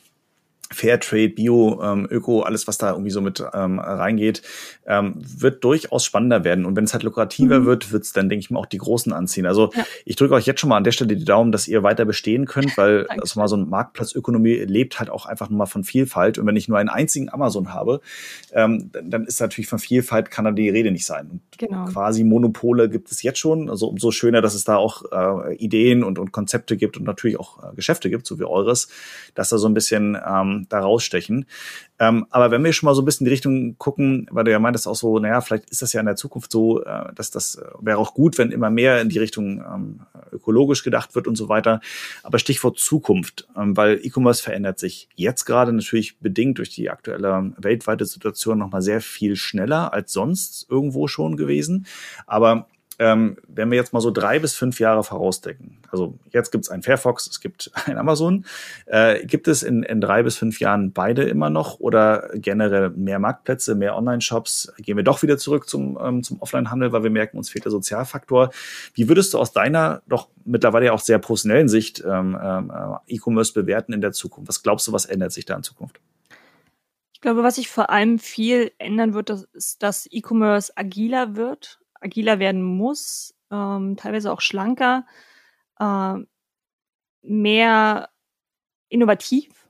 Fairtrade, Bio, ähm, Öko, alles, was da irgendwie so mit ähm, reingeht, ähm, wird durchaus spannender werden. Und wenn es halt lukrativer mhm. wird, wird es dann, denke ich mal, auch die Großen anziehen. Also ja. ich drücke euch jetzt schon mal an der Stelle die Daumen, dass ihr weiter bestehen könnt, weil also mal so ein Marktplatzökonomie lebt halt auch einfach nur mal von Vielfalt. Und wenn ich nur einen einzigen Amazon habe, ähm, dann ist natürlich von Vielfalt kann da die Rede nicht sein. Und genau. quasi Monopole gibt es jetzt schon. Also umso schöner, dass es da auch äh, Ideen und, und Konzepte gibt und natürlich auch äh, Geschäfte gibt, so wie eures, dass da so ein bisschen ähm, ähm, da rausstechen. Ähm, aber wenn wir schon mal so ein bisschen in die Richtung gucken, weil du ja meintest auch so, naja, vielleicht ist das ja in der Zukunft so, äh, dass das wäre auch gut, wenn immer mehr in die Richtung ähm, ökologisch gedacht wird und so weiter. Aber Stichwort Zukunft, ähm, weil E-Commerce verändert sich jetzt gerade natürlich bedingt durch die aktuelle weltweite Situation nochmal sehr viel schneller als sonst irgendwo schon gewesen. Aber ähm, wenn wir jetzt mal so drei bis fünf Jahre vorausdecken, also jetzt gibt es ein Fairfox, es gibt ein Amazon, äh, gibt es in, in drei bis fünf Jahren beide immer noch oder generell mehr Marktplätze, mehr Online-Shops? Gehen wir doch wieder zurück zum, ähm, zum Offline-Handel, weil wir merken, uns fehlt der Sozialfaktor. Wie würdest du aus deiner doch mittlerweile ja auch sehr professionellen Sicht ähm, äh, E-Commerce bewerten in der Zukunft? Was glaubst du, was ändert sich da in Zukunft? Ich glaube, was sich vor allem viel ändern wird, ist, dass E-Commerce agiler wird agiler werden muss, ähm, teilweise auch schlanker, äh, mehr innovativ,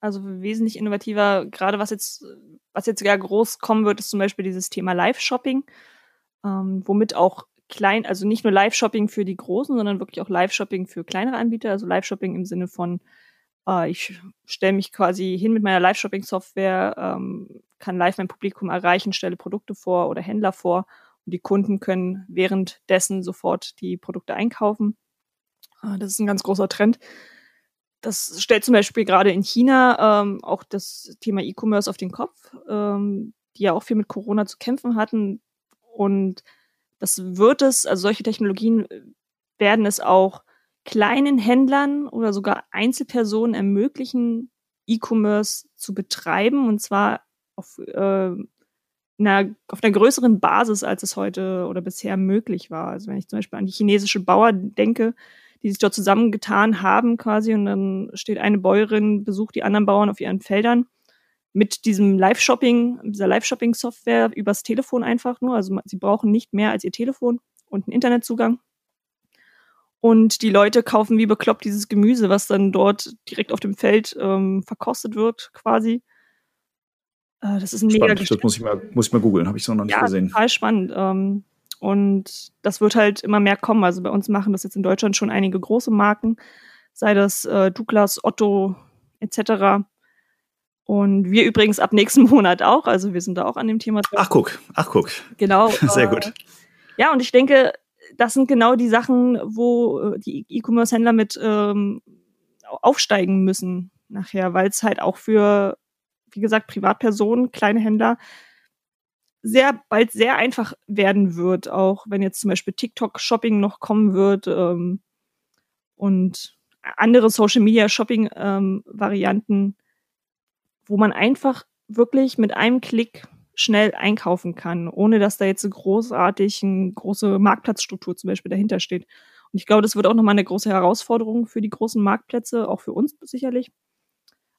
also wesentlich innovativer. Gerade was jetzt, was jetzt sogar groß kommen wird, ist zum Beispiel dieses Thema Live-Shopping, ähm, womit auch klein, also nicht nur Live-Shopping für die Großen, sondern wirklich auch Live-Shopping für kleinere Anbieter, also Live-Shopping im Sinne von äh, ich stelle mich quasi hin mit meiner Live-Shopping-Software, ähm, kann live mein Publikum erreichen, stelle Produkte vor oder Händler vor die Kunden können währenddessen sofort die Produkte einkaufen. Ah, das ist ein ganz großer Trend. Das stellt zum Beispiel gerade in China ähm, auch das Thema E-Commerce auf den Kopf, ähm, die ja auch viel mit Corona zu kämpfen hatten. Und das wird es, also solche Technologien werden es auch kleinen Händlern oder sogar Einzelpersonen ermöglichen, E-Commerce zu betreiben und zwar auf äh, einer, auf einer größeren Basis, als es heute oder bisher möglich war. Also wenn ich zum Beispiel an die chinesische Bauer denke, die sich dort zusammengetan haben quasi und dann steht eine Bäuerin, besucht die anderen Bauern auf ihren Feldern mit diesem Live-Shopping, dieser Live-Shopping-Software übers Telefon einfach nur. Also sie brauchen nicht mehr als ihr Telefon und einen Internetzugang. Und die Leute kaufen wie bekloppt dieses Gemüse, was dann dort direkt auf dem Feld ähm, verkostet wird quasi. Äh, das ist ein spannend. mega Das muss ich mal, muss ich mal googeln, habe ich so noch nicht ja, gesehen. Total spannend. Ähm, und das wird halt immer mehr kommen. Also bei uns machen das jetzt in Deutschland schon einige große Marken, sei das äh, Douglas, Otto etc. Und wir übrigens ab nächsten Monat auch. Also wir sind da auch an dem Thema drin. Ach guck, ach guck. Genau. Sehr äh, gut. Ja, und ich denke, das sind genau die Sachen, wo äh, die E-Commerce-Händler mit ähm, aufsteigen müssen nachher, weil es halt auch für wie gesagt, Privatpersonen, kleine Händler, sehr bald sehr einfach werden wird, auch wenn jetzt zum Beispiel TikTok-Shopping noch kommen wird ähm, und andere Social-Media-Shopping-Varianten, ähm, wo man einfach wirklich mit einem Klick schnell einkaufen kann, ohne dass da jetzt großartig eine große Marktplatzstruktur zum Beispiel dahinter steht. Und ich glaube, das wird auch nochmal eine große Herausforderung für die großen Marktplätze, auch für uns sicherlich.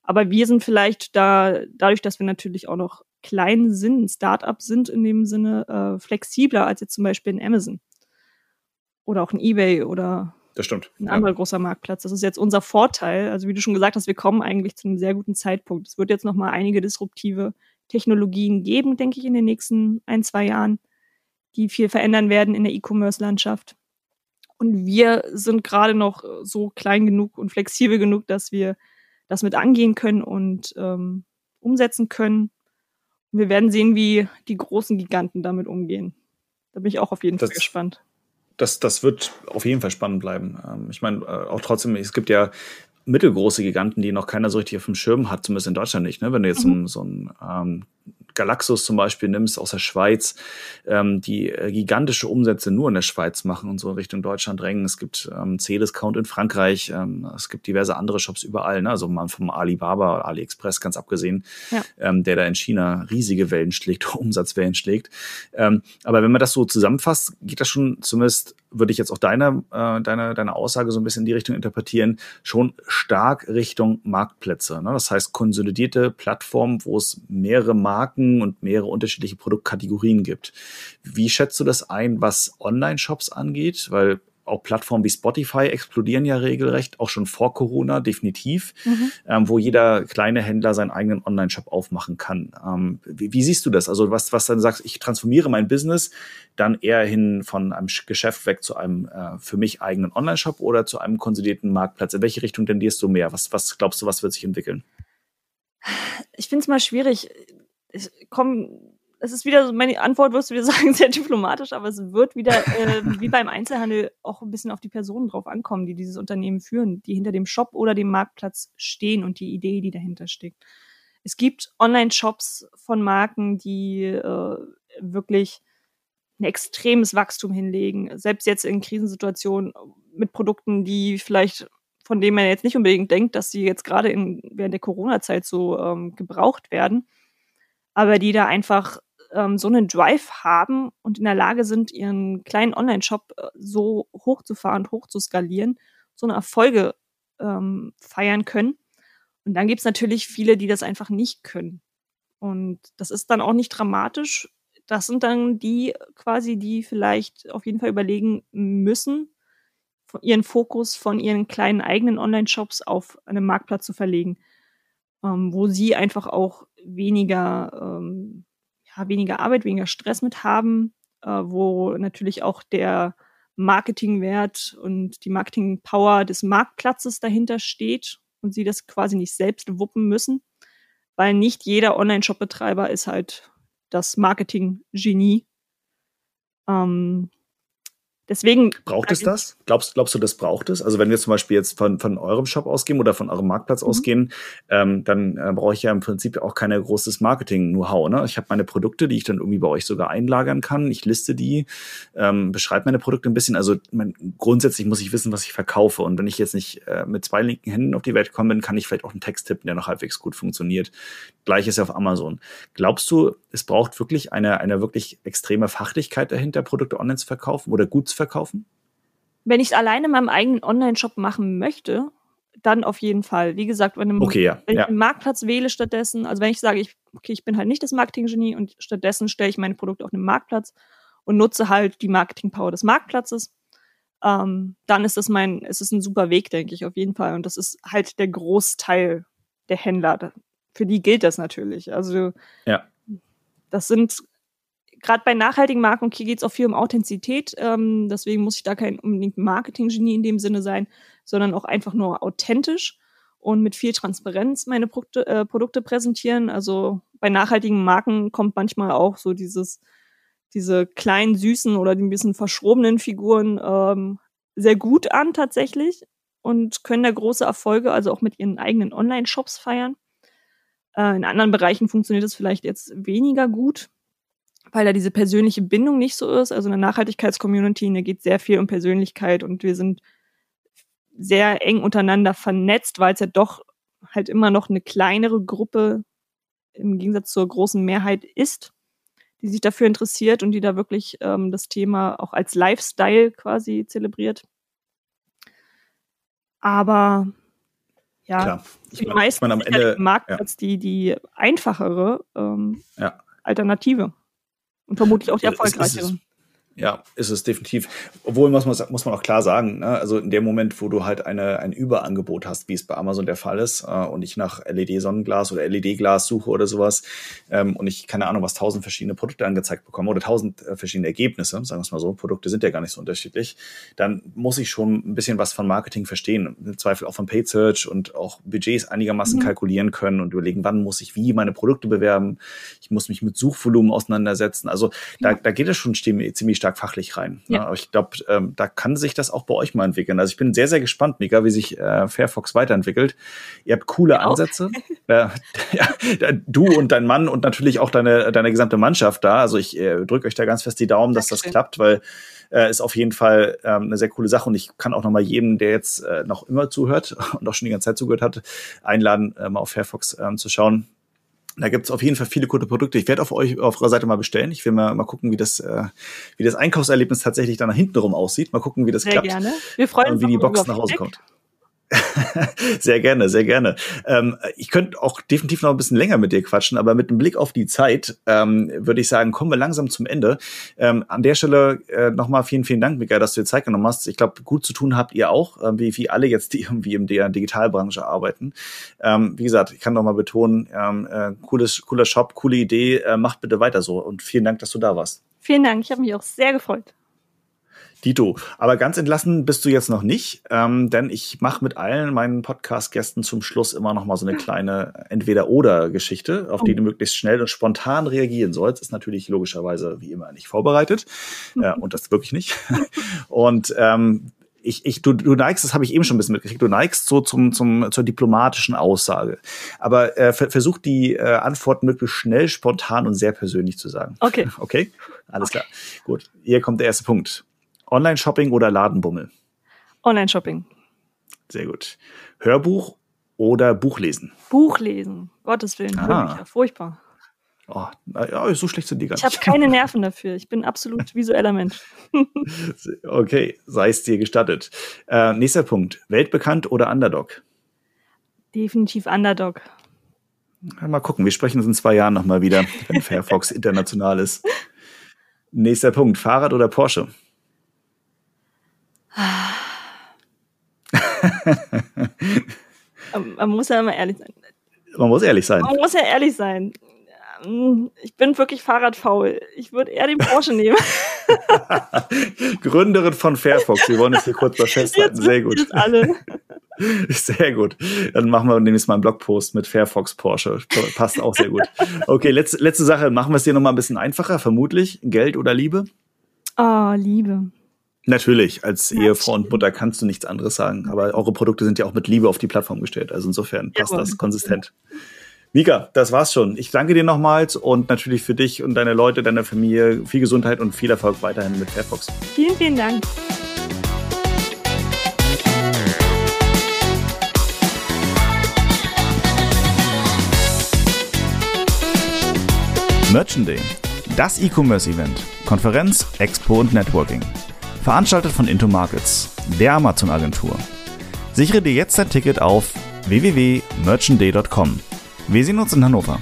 Aber wir sind vielleicht da, dadurch, dass wir natürlich auch noch klein sind, Startup sind in dem Sinne, äh, flexibler als jetzt zum Beispiel ein Amazon. Oder auch ein Ebay oder das stimmt. ein anderer großer Marktplatz. Das ist jetzt unser Vorteil. Also wie du schon gesagt hast, wir kommen eigentlich zu einem sehr guten Zeitpunkt. Es wird jetzt noch mal einige disruptive Technologien geben, denke ich, in den nächsten ein, zwei Jahren, die viel verändern werden in der E-Commerce-Landschaft. Und wir sind gerade noch so klein genug und flexibel genug, dass wir das mit angehen können und ähm, umsetzen können. Und wir werden sehen, wie die großen Giganten damit umgehen. Da bin ich auch auf jeden das, Fall gespannt. Das, das wird auf jeden Fall spannend bleiben. Ähm, ich meine, äh, auch trotzdem, es gibt ja mittelgroße Giganten, die noch keiner so richtig auf dem Schirm hat, zumindest in Deutschland nicht. Ne? Wenn du jetzt mhm. so, so ein ähm, Galaxus zum Beispiel nimmst aus der Schweiz, ähm, die äh, gigantische Umsätze nur in der Schweiz machen und so Richtung Deutschland drängen. Es gibt ähm, C-Discount in Frankreich, ähm, es gibt diverse andere Shops überall, ne? also mal vom Alibaba, AliExpress ganz abgesehen, ja. ähm, der da in China riesige Wellen schlägt, Umsatzwellen schlägt. Ähm, aber wenn man das so zusammenfasst, geht das schon zumindest würde ich jetzt auch deine, äh, deine, deine Aussage so ein bisschen in die Richtung interpretieren, schon stark Richtung Marktplätze. Ne? Das heißt konsolidierte Plattformen, wo es mehrere Marken und mehrere unterschiedliche Produktkategorien gibt. Wie schätzt du das ein, was Online-Shops angeht? Weil auch Plattformen wie Spotify explodieren ja regelrecht, auch schon vor Corona definitiv, mhm. ähm, wo jeder kleine Händler seinen eigenen Online-Shop aufmachen kann. Ähm, wie, wie, siehst du das? Also was, was dann sagst, ich transformiere mein Business dann eher hin von einem Geschäft weg zu einem äh, für mich eigenen Online-Shop oder zu einem konsolidierten Marktplatz? In welche Richtung tendierst du mehr? Was, was glaubst du, was wird sich entwickeln? Ich finde es mal schwierig. Ich komm, es ist wieder so, meine Antwort wirst du wieder sagen, sehr diplomatisch, aber es wird wieder äh, wie beim Einzelhandel auch ein bisschen auf die Personen drauf ankommen, die dieses Unternehmen führen, die hinter dem Shop oder dem Marktplatz stehen und die Idee, die dahinter steckt. Es gibt Online-Shops von Marken, die äh, wirklich ein extremes Wachstum hinlegen, selbst jetzt in Krisensituationen mit Produkten, die vielleicht von denen man jetzt nicht unbedingt denkt, dass sie jetzt gerade in, während der Corona-Zeit so ähm, gebraucht werden, aber die da einfach ähm, so einen Drive haben und in der Lage sind, ihren kleinen Online-Shop äh, so hochzufahren und hoch zu skalieren, so eine Erfolge ähm, feiern können. Und dann gibt's natürlich viele, die das einfach nicht können. Und das ist dann auch nicht dramatisch. Das sind dann die quasi, die vielleicht auf jeden Fall überlegen müssen, ihren Fokus von ihren kleinen eigenen Online-Shops auf einen Marktplatz zu verlegen, ähm, wo sie einfach auch weniger ähm, weniger Arbeit, weniger Stress mit haben, äh, wo natürlich auch der Marketingwert und die Marketingpower des Marktplatzes dahinter steht und sie das quasi nicht selbst wuppen müssen, weil nicht jeder Online-Shop-Betreiber ist halt das Marketing-Genie. Ähm, Deswegen. Braucht es das? Glaubst, glaubst du, das braucht es? Also wenn wir zum Beispiel jetzt von, von eurem Shop ausgehen oder von eurem Marktplatz mhm. ausgehen, ähm, dann äh, brauche ich ja im Prinzip auch keine großes Marketing-Know-how. Ne? Ich habe meine Produkte, die ich dann irgendwie bei euch sogar einlagern kann. Ich liste die, ähm, beschreibe meine Produkte ein bisschen. Also mein, grundsätzlich muss ich wissen, was ich verkaufe. Und wenn ich jetzt nicht äh, mit zwei linken Händen auf die Welt gekommen bin, kann ich vielleicht auch einen Text tippen, der noch halbwegs gut funktioniert. Gleiches ja auf Amazon. Glaubst du, es braucht wirklich eine, eine wirklich extreme Fachlichkeit dahinter, Produkte online zu verkaufen oder gut zu verkaufen? Wenn ich es alleine in meinem eigenen Online-Shop machen möchte, dann auf jeden Fall. Wie gesagt, wenn, im, okay, ja. wenn ja. ich einen Marktplatz wähle stattdessen, also wenn ich sage, ich, okay, ich bin halt nicht das Marketing-Genie und stattdessen stelle ich meine Produkte auf einen Marktplatz und nutze halt die Marketing-Power des Marktplatzes, ähm, dann ist das mein, es ist ein super Weg, denke ich, auf jeden Fall. Und das ist halt der Großteil der Händler. Für die gilt das natürlich. Also ja. das sind gerade bei nachhaltigen Marken, okay, geht es auch viel um Authentizität. Ähm, deswegen muss ich da kein unbedingt Marketing-Genie in dem Sinne sein, sondern auch einfach nur authentisch und mit viel Transparenz meine Produkte, äh, Produkte präsentieren. Also bei nachhaltigen Marken kommt manchmal auch so dieses, diese kleinen, süßen oder die ein bisschen verschrobenen Figuren ähm, sehr gut an tatsächlich und können da große Erfolge, also auch mit ihren eigenen Online-Shops feiern. Äh, in anderen Bereichen funktioniert es vielleicht jetzt weniger gut weil da diese persönliche Bindung nicht so ist. Also eine Nachhaltigkeitscommunity, da geht sehr viel um Persönlichkeit und wir sind sehr eng untereinander vernetzt, weil es ja doch halt immer noch eine kleinere Gruppe im Gegensatz zur großen Mehrheit ist, die sich dafür interessiert und die da wirklich ähm, das Thema auch als Lifestyle quasi zelebriert. Aber ja, Klar. Ich die meisten am Ende, Marktplatz ja. die, die einfachere ähm, ja. Alternative. Und vermutlich auch die erfolgreichere. Ja, ist es definitiv. Obwohl muss man, muss man auch klar sagen, ne? also in dem Moment, wo du halt eine, ein Überangebot hast, wie es bei Amazon der Fall ist, äh, und ich nach LED-Sonnenglas oder LED-Glas suche oder sowas, ähm, und ich keine Ahnung, was tausend verschiedene Produkte angezeigt bekomme oder tausend äh, verschiedene Ergebnisse, sagen wir es mal so, Produkte sind ja gar nicht so unterschiedlich, dann muss ich schon ein bisschen was von Marketing verstehen, im Zweifel auch von Paid Search und auch Budgets einigermaßen mhm. kalkulieren können und überlegen, wann muss ich wie meine Produkte bewerben. Ich muss mich mit Suchvolumen auseinandersetzen. Also da, da geht es schon ziemlich stark stark fachlich rein. Ja. Aber ich glaube, ähm, da kann sich das auch bei euch mal entwickeln. Also ich bin sehr, sehr gespannt, Mika, wie sich äh, Fairfox weiterentwickelt. Ihr habt coole ja, Ansätze. äh, ja, du und dein Mann und natürlich auch deine, deine gesamte Mannschaft da. Also ich äh, drücke euch da ganz fest die Daumen, dass Dankeschön. das klappt, weil äh, ist auf jeden Fall ähm, eine sehr coole Sache. Und ich kann auch noch mal jedem, der jetzt äh, noch immer zuhört und auch schon die ganze Zeit zugehört hat, einladen, äh, mal auf Fairfox ähm, zu schauen. Da gibt's auf jeden Fall viele gute Produkte. Ich werde auf euch auf eurer Seite mal bestellen. Ich will mal, mal gucken, wie das, äh, wie das Einkaufserlebnis tatsächlich dann nach hinten rum aussieht. Mal gucken, wie das Sehr klappt. Gerne. Wir freuen uns, wie die Box nach Hause kommt. sehr gerne, sehr gerne. Ähm, ich könnte auch definitiv noch ein bisschen länger mit dir quatschen, aber mit einem Blick auf die Zeit ähm, würde ich sagen, kommen wir langsam zum Ende. Ähm, an der Stelle äh, nochmal vielen, vielen Dank, Mika, dass du dir Zeit genommen hast. Ich glaube, gut zu tun habt ihr auch, äh, wie, wie alle jetzt, die irgendwie in der Digitalbranche arbeiten. Ähm, wie gesagt, ich kann noch mal betonen, ähm, äh, cooles, cooler Shop, coole Idee, äh, macht bitte weiter so und vielen Dank, dass du da warst. Vielen Dank, ich habe mich auch sehr gefreut. Dito. Aber ganz entlassen bist du jetzt noch nicht, ähm, denn ich mache mit allen meinen Podcast-Gästen zum Schluss immer noch mal so eine kleine Entweder-Oder-Geschichte, auf die du möglichst schnell und spontan reagieren sollst. Ist natürlich logischerweise wie immer nicht vorbereitet äh, und das wirklich nicht. und ähm, ich, ich, du, du neigst, das habe ich eben schon ein bisschen mitgekriegt, du neigst so zum, zum, zur diplomatischen Aussage. Aber äh, versuch die äh, Antworten möglichst schnell, spontan und sehr persönlich zu sagen. Okay. Okay? Alles okay. klar. Gut. Hier kommt der erste Punkt. Online-Shopping oder Ladenbummel? Online-Shopping. Sehr gut. Hörbuch oder Buchlesen? Buchlesen. Gottes Willen, ah. Hörbücher. Furchtbar. Oh, ja, so schlecht sind die gar nicht. Ich habe keine Nerven dafür. Ich bin absolut visueller Mensch. okay, sei es dir gestattet. Äh, nächster Punkt. Weltbekannt oder Underdog? Definitiv Underdog. Mal gucken, wir sprechen uns in zwei Jahren nochmal wieder, wenn Firefox international ist. Nächster Punkt. Fahrrad oder Porsche? Man muss ja immer ehrlich sein. Man muss ehrlich sein. Man muss ja ehrlich sein. Ich bin wirklich Fahrradfaul. Ich würde eher den Porsche nehmen. Gründerin von Fairfox. Wir wollen es hier kurz mal festhalten. Sehr gut. Alle. Sehr gut. Dann machen wir demnächst mal einen Blogpost mit Fairfox Porsche. Passt auch sehr gut. Okay, letzte, letzte Sache. Machen wir es dir nochmal ein bisschen einfacher, vermutlich. Geld oder Liebe? Oh, Liebe. Natürlich, als ja, Ehefrau und Mutter kannst du nichts anderes sagen. Aber eure Produkte sind ja auch mit Liebe auf die Plattform gestellt. Also insofern passt ja, das konsistent. Mika, das war's schon. Ich danke dir nochmals und natürlich für dich und deine Leute, deine Familie viel Gesundheit und viel Erfolg weiterhin mit Fairfox. Vielen, vielen Dank. Merchant Day. Das E-Commerce-Event. Konferenz, Expo und Networking. Veranstaltet von Into Markets, der Amazon-Agentur. Sichere dir jetzt dein Ticket auf www.merchantday.com. Wir sehen uns in Hannover.